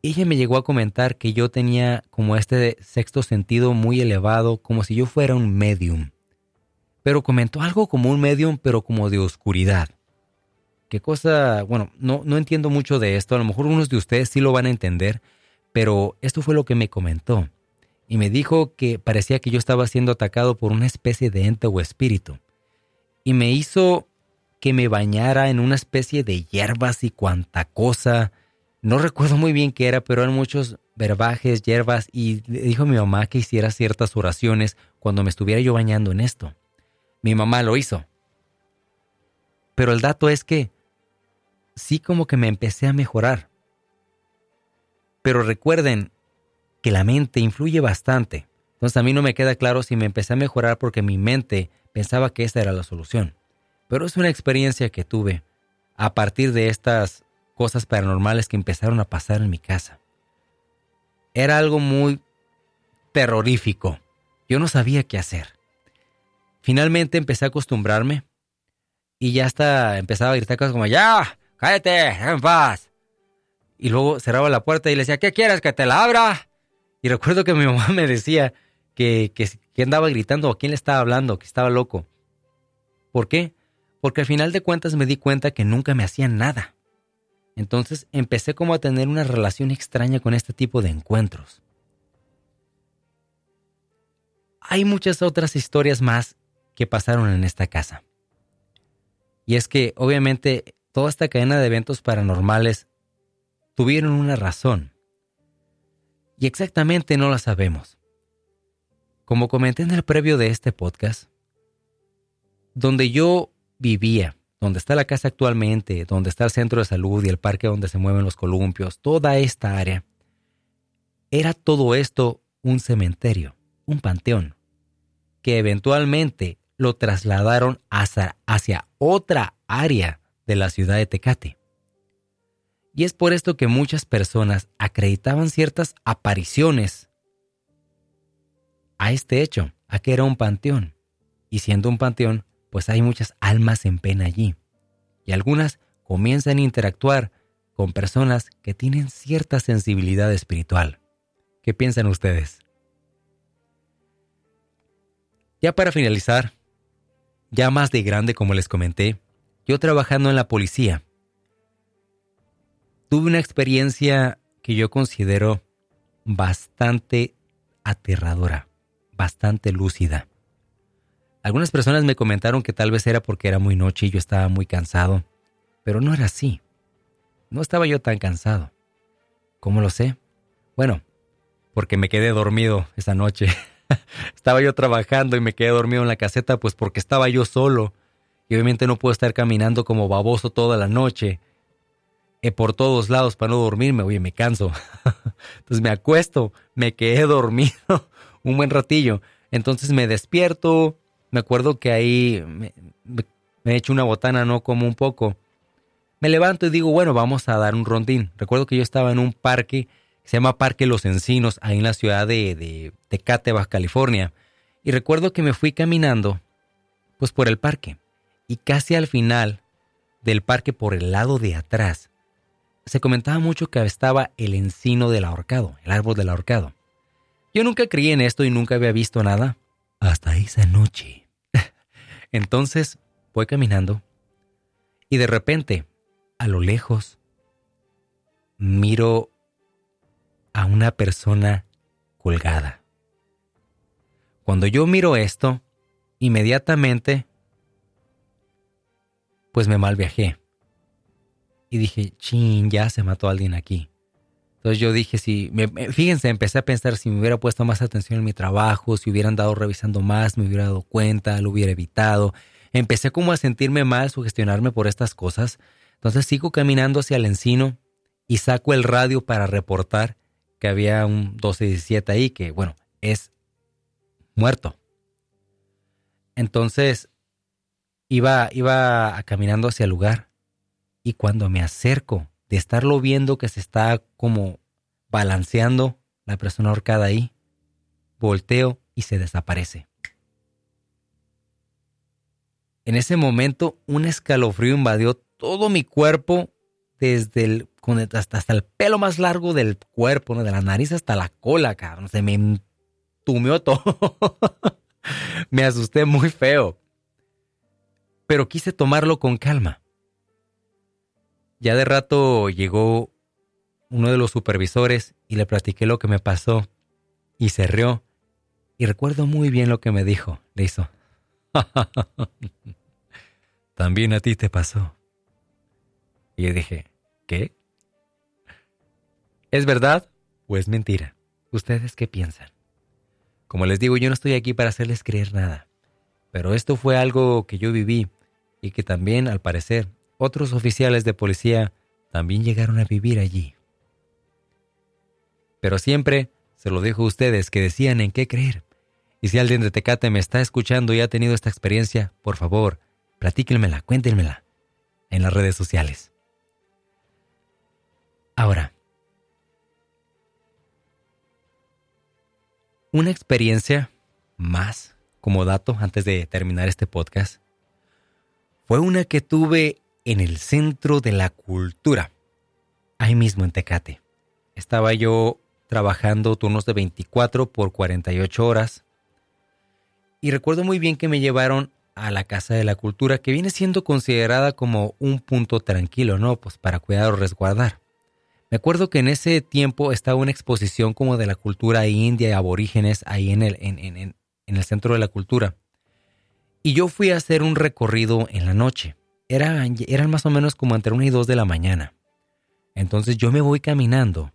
Ella me llegó a comentar que yo tenía como este sexto sentido muy elevado, como si yo fuera un medium. Pero comentó algo como un medium, pero como de oscuridad. ¿Qué cosa? Bueno, no, no entiendo mucho de esto. A lo mejor unos de ustedes sí lo van a entender, pero esto fue lo que me comentó. Y me dijo que parecía que yo estaba siendo atacado por una especie de ente o espíritu. Y me hizo que me bañara en una especie de hierbas y cuanta cosa. No recuerdo muy bien qué era, pero eran muchos verbajes, hierbas, y dijo a mi mamá que hiciera ciertas oraciones cuando me estuviera yo bañando en esto. Mi mamá lo hizo. Pero el dato es que sí como que me empecé a mejorar. Pero recuerden que la mente influye bastante. Entonces a mí no me queda claro si me empecé a mejorar porque mi mente pensaba que esta era la solución. Pero es una experiencia que tuve a partir de estas cosas paranormales que empezaron a pasar en mi casa. Era algo muy terrorífico. Yo no sabía qué hacer. Finalmente empecé a acostumbrarme y ya hasta empezaba a gritar cosas como, ya, cállate, en paz. Y luego cerraba la puerta y le decía, ¿qué quieres que te la abra? Y recuerdo que mi mamá me decía que, que, andaba gritando, a quién le estaba hablando, que estaba loco. ¿Por qué? Porque al final de cuentas me di cuenta que nunca me hacían nada. Entonces empecé como a tener una relación extraña con este tipo de encuentros. Hay muchas otras historias más que pasaron en esta casa. Y es que obviamente toda esta cadena de eventos paranormales tuvieron una razón. Y exactamente no la sabemos. Como comenté en el previo de este podcast, donde yo vivía, donde está la casa actualmente, donde está el centro de salud y el parque donde se mueven los columpios, toda esta área, era todo esto un cementerio, un panteón, que eventualmente lo trasladaron hacia, hacia otra área de la ciudad de Tecate. Y es por esto que muchas personas acreditaban ciertas apariciones a este hecho, a que era un panteón. Y siendo un panteón, pues hay muchas almas en pena allí. Y algunas comienzan a interactuar con personas que tienen cierta sensibilidad espiritual. ¿Qué piensan ustedes? Ya para finalizar, ya más de grande como les comenté, yo trabajando en la policía, tuve una experiencia que yo considero bastante aterradora, bastante lúcida. Algunas personas me comentaron que tal vez era porque era muy noche y yo estaba muy cansado, pero no era así. No estaba yo tan cansado. ¿Cómo lo sé? Bueno, porque me quedé dormido esa noche. estaba yo trabajando y me quedé dormido en la caseta pues porque estaba yo solo y obviamente no puedo estar caminando como baboso toda la noche. Eh, por todos lados para no dormirme. Oye, me canso. Entonces me acuesto, me quedé dormido un buen ratillo. Entonces me despierto. Me acuerdo que ahí me, he hecho una botana, no como un poco. Me levanto y digo, bueno, vamos a dar un rondín. Recuerdo que yo estaba en un parque, se llama Parque Los Encinos, ahí en la ciudad de, de Tecate, Baja California. Y recuerdo que me fui caminando, pues por el parque. Y casi al final del parque, por el lado de atrás, se comentaba mucho que estaba el encino del ahorcado, el árbol del ahorcado. Yo nunca creí en esto y nunca había visto nada hasta esa noche. Entonces voy caminando y de repente, a lo lejos, miro a una persona colgada. Cuando yo miro esto, inmediatamente, pues me mal viajé y dije, chin, ya se mató alguien aquí. Entonces yo dije, si, fíjense, empecé a pensar si me hubiera puesto más atención en mi trabajo, si hubieran dado revisando más, me hubiera dado cuenta, lo hubiera evitado. Empecé como a sentirme mal, sugestionarme por estas cosas. Entonces sigo caminando hacia el encino y saco el radio para reportar que había un 1217 ahí, que bueno, es muerto. Entonces iba, iba caminando hacia el lugar y cuando me acerco de estarlo viendo que se está como balanceando la persona ahorcada ahí, volteo y se desaparece. En ese momento un escalofrío invadió todo mi cuerpo, desde el, hasta, el pelo más largo del cuerpo, de la nariz hasta la cola, cabrón. Se me entumió todo. me asusté muy feo. Pero quise tomarlo con calma. Ya de rato llegó uno de los supervisores y le platiqué lo que me pasó y se rió. Y recuerdo muy bien lo que me dijo. Le hizo. También a ti te pasó. Y yo dije, ¿qué? ¿Es verdad o es mentira? ¿Ustedes qué piensan? Como les digo, yo no estoy aquí para hacerles creer nada. Pero esto fue algo que yo viví y que también, al parecer, otros oficiales de policía también llegaron a vivir allí. Pero siempre se lo dejo a ustedes que decían en qué creer. Y si alguien de Tecate me está escuchando y ha tenido esta experiencia, por favor, platíquenmela, cuéntenmela en las redes sociales. Ahora, una experiencia más como dato antes de terminar este podcast fue una que tuve en el centro de la cultura, ahí mismo en Tecate. Estaba yo trabajando turnos de 24 por 48 horas y recuerdo muy bien que me llevaron a la Casa de la Cultura, que viene siendo considerada como un punto tranquilo, ¿no? Pues para cuidar o resguardar. Me acuerdo que en ese tiempo estaba una exposición como de la cultura india y aborígenes ahí en el, en, en el centro de la cultura. Y yo fui a hacer un recorrido en la noche eran más o menos como entre una y dos de la mañana. Entonces yo me voy caminando.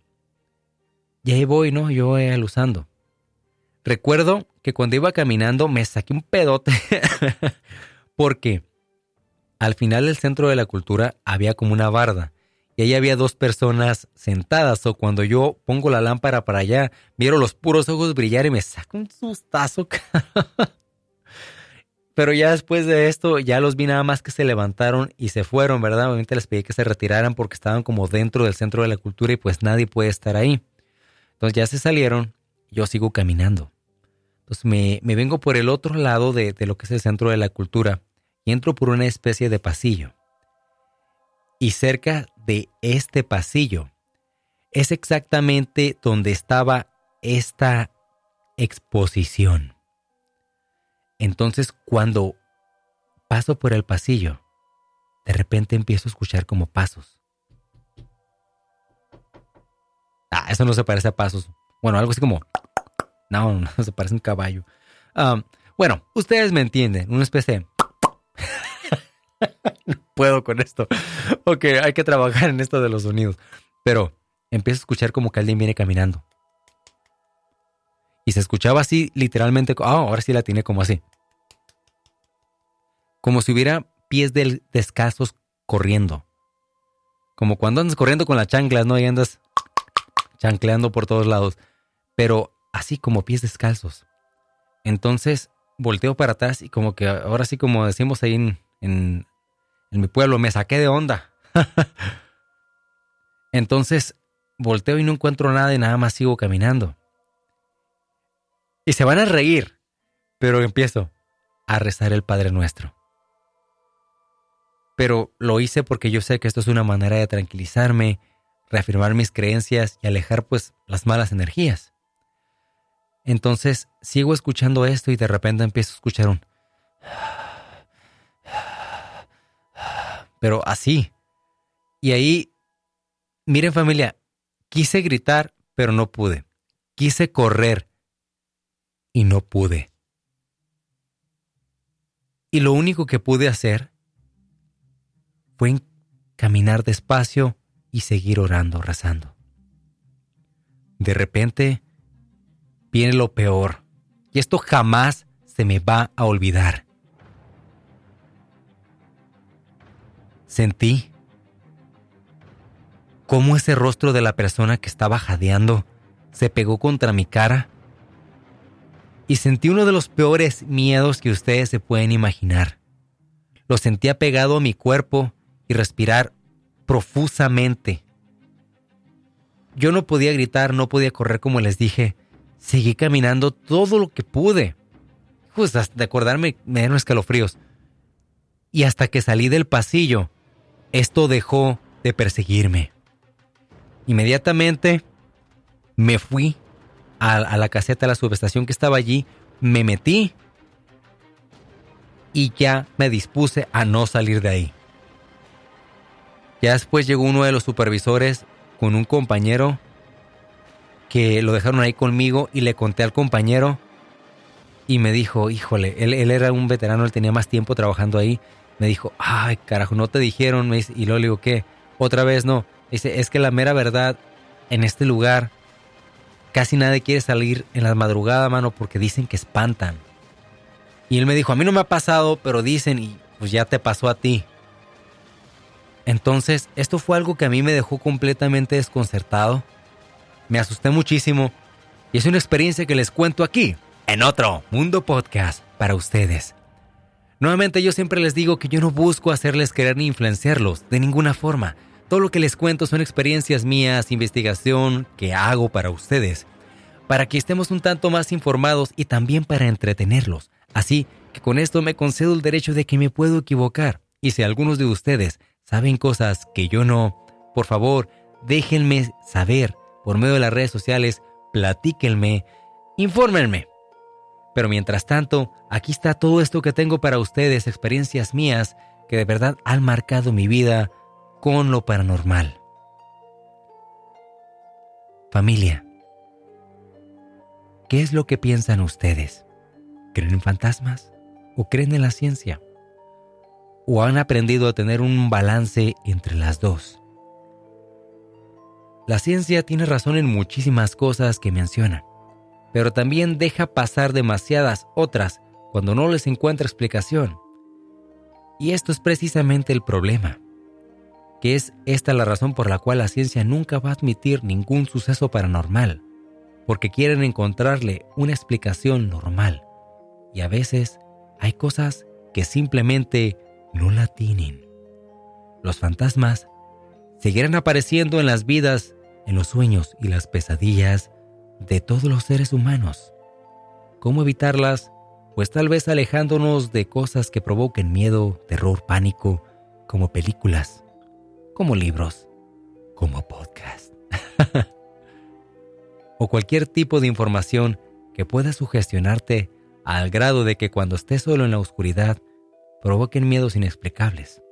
Y ahí voy, ¿no? Yo voy alusando. Recuerdo que cuando iba caminando me saqué un pedote porque al final del centro de la cultura había como una barda y ahí había dos personas sentadas o cuando yo pongo la lámpara para allá, vieron los puros ojos brillar y me saco un sustazo. Pero ya después de esto, ya los vi nada más que se levantaron y se fueron, ¿verdad? Obviamente les pedí que se retiraran porque estaban como dentro del centro de la cultura y pues nadie puede estar ahí. Entonces ya se salieron, yo sigo caminando. Entonces me, vengo por el otro lado de, de lo que es el centro de la cultura y entro por una especie de pasillo. Y cerca de este pasillo es exactamente donde estaba esta exposición. Entonces cuando paso por el pasillo, de repente empiezo a escuchar como pasos. Ah, eso no se parece a pasos. Bueno, algo así como... No, no, se parece a un caballo. bueno, ustedes me entienden, una especie de... no puedo con esto. Ok, hay que trabajar en esto de los sonidos. Pero empiezo a escuchar como que alguien viene caminando. Y se escuchaba así, literalmente. Ah, ahora sí la tiene como así. Como si hubiera pies descalzos corriendo. Como cuando andas corriendo con las chanclas, ¿no? Y andas chancleando por todos lados. Pero así como pies descalzos. Entonces volteo para atrás y como que ahora sí como decimos ahí en, en, en mi pueblo, me saqué de onda. Entonces volteo y no encuentro nada y nada más sigo caminando. Y se van a reír, pero empiezo a rezar el Padre Nuestro. Pero lo hice porque yo sé que esto es una manera de tranquilizarme, reafirmar mis creencias y alejar pues las malas energías. Entonces sigo escuchando esto y de repente empiezo a escuchar un... Pero así. Y ahí, miren familia, quise gritar, pero no pude. Quise correr y no pude. Y lo único que pude hacer fue caminar despacio y seguir orando, rezando. De repente viene lo peor, y esto jamás se me va a olvidar. Sentí cómo ese rostro de la persona que estaba jadeando se pegó contra mi cara y sentí uno de los peores miedos que ustedes se pueden imaginar. Lo sentía pegado a mi cuerpo y respirar profusamente. Yo no podía gritar, no podía correr como les dije. Seguí caminando todo lo que pude. Justo hasta de acordarme me dieron escalofríos. Y hasta que salí del pasillo, esto dejó de perseguirme. Inmediatamente me fui a, la caseta, a la subestación que estaba allí, me metí y ya me dispuse a no salir de ahí. Ya después llegó uno de los supervisores con un compañero que lo dejaron ahí conmigo y le conté al compañero y me dijo, híjole, él, era un veterano, él tenía más tiempo trabajando ahí. Me dijo, ay, carajo, no te dijeron. y luego le digo, ¿qué? Otra vez no. Dice, es que la mera verdad, en este lugar Casi nadie quiere salir en la madrugada, mano, porque dicen que espantan. Y él me dijo, a mí no me ha pasado, pero dicen, y pues ya te pasó a ti. Entonces, esto fue algo que a mí me dejó completamente desconcertado. Me asusté muchísimo. Y es una experiencia que les cuento aquí, en otro Mundo Podcast, para ustedes. Nuevamente yo siempre les digo que yo no busco hacerles querer ni influenciarlos, de ninguna forma. Todo lo que les cuento son experiencias mías, investigación que hago para ustedes, para que estemos un tanto más informados y también para entretenerlos. Así que con esto me concedo el derecho de que me puedo equivocar. Y si algunos de ustedes saben cosas que yo no, por favor, déjenme saber por medio de las redes sociales, platíquenme, infórmenme. Pero mientras tanto, aquí está todo esto que tengo para ustedes, experiencias mías que de verdad han marcado mi vida, con lo paranormal. Familia, ¿qué es lo que piensan ustedes? ¿Creen en fantasmas o creen en la ciencia? ¿O han aprendido a tener un balance entre las dos? La ciencia tiene razón en muchísimas cosas que menciona, pero también deja pasar demasiadas otras cuando no les encuentra explicación. Y esto es precisamente el problema que es esta la razón por la cual la ciencia nunca va a admitir ningún suceso paranormal, porque quieren encontrarle una explicación normal. Y a veces hay cosas que simplemente no la tienen. Los fantasmas seguirán apareciendo en las vidas, en los sueños y las pesadillas de todos los seres humanos. ¿Cómo evitarlas? Pues tal vez alejándonos de cosas que provoquen miedo, terror, pánico, como películas, como libros, como podcast. o cualquier tipo de información que pueda sugestionarte al grado de que cuando estés solo en la oscuridad provoquen miedos inexplicables.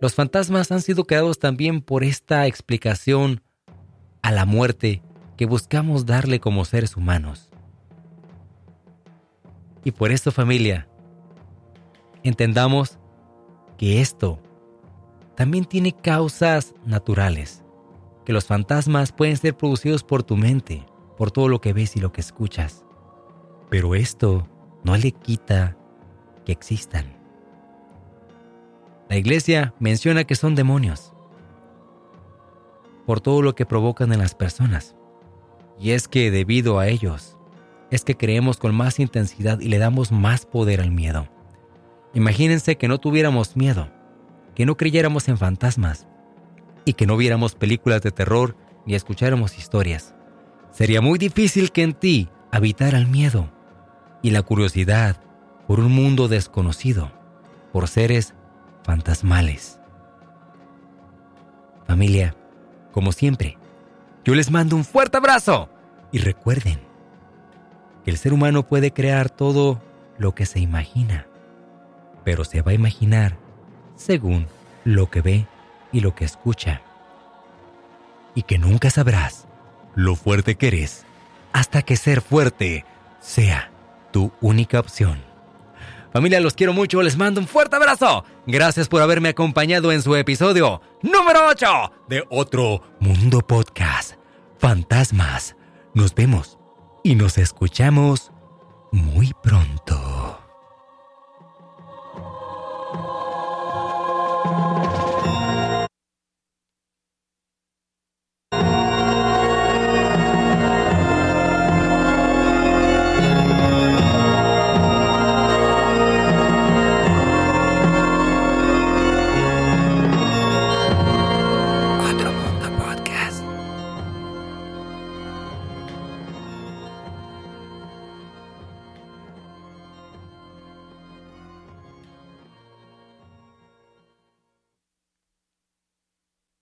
Los fantasmas han sido creados también por esta explicación a la muerte que buscamos darle como seres humanos. Y por esto familia, entendamos que esto también tiene causas naturales, que los fantasmas pueden ser producidos por tu mente, por todo lo que ves y lo que escuchas. Pero esto no le quita que existan. La iglesia menciona que son demonios por todo lo que provocan en las personas. Y es que debido a ellos, es que creemos con más intensidad y le damos más poder al miedo. Imagínense que no tuviéramos miedo, que no creyéramos en fantasmas y que no viéramos películas de terror ni escucháramos historias. Sería muy difícil que en ti habitara el miedo y la curiosidad por un mundo desconocido, por seres fantasmales. Familia, como siempre, yo les mando un fuerte abrazo y recuerden que el ser humano puede crear todo lo que se imagina, pero se va a imaginar según lo que ve y lo que escucha. Y que nunca sabrás lo fuerte que eres hasta que ser fuerte sea tu única opción. Familia, los quiero mucho, les mando un fuerte abrazo. Gracias por haberme acompañado en su episodio número 8 de Otro Mundo Podcast. Fantasmas. Nos vemos y nos escuchamos muy pronto.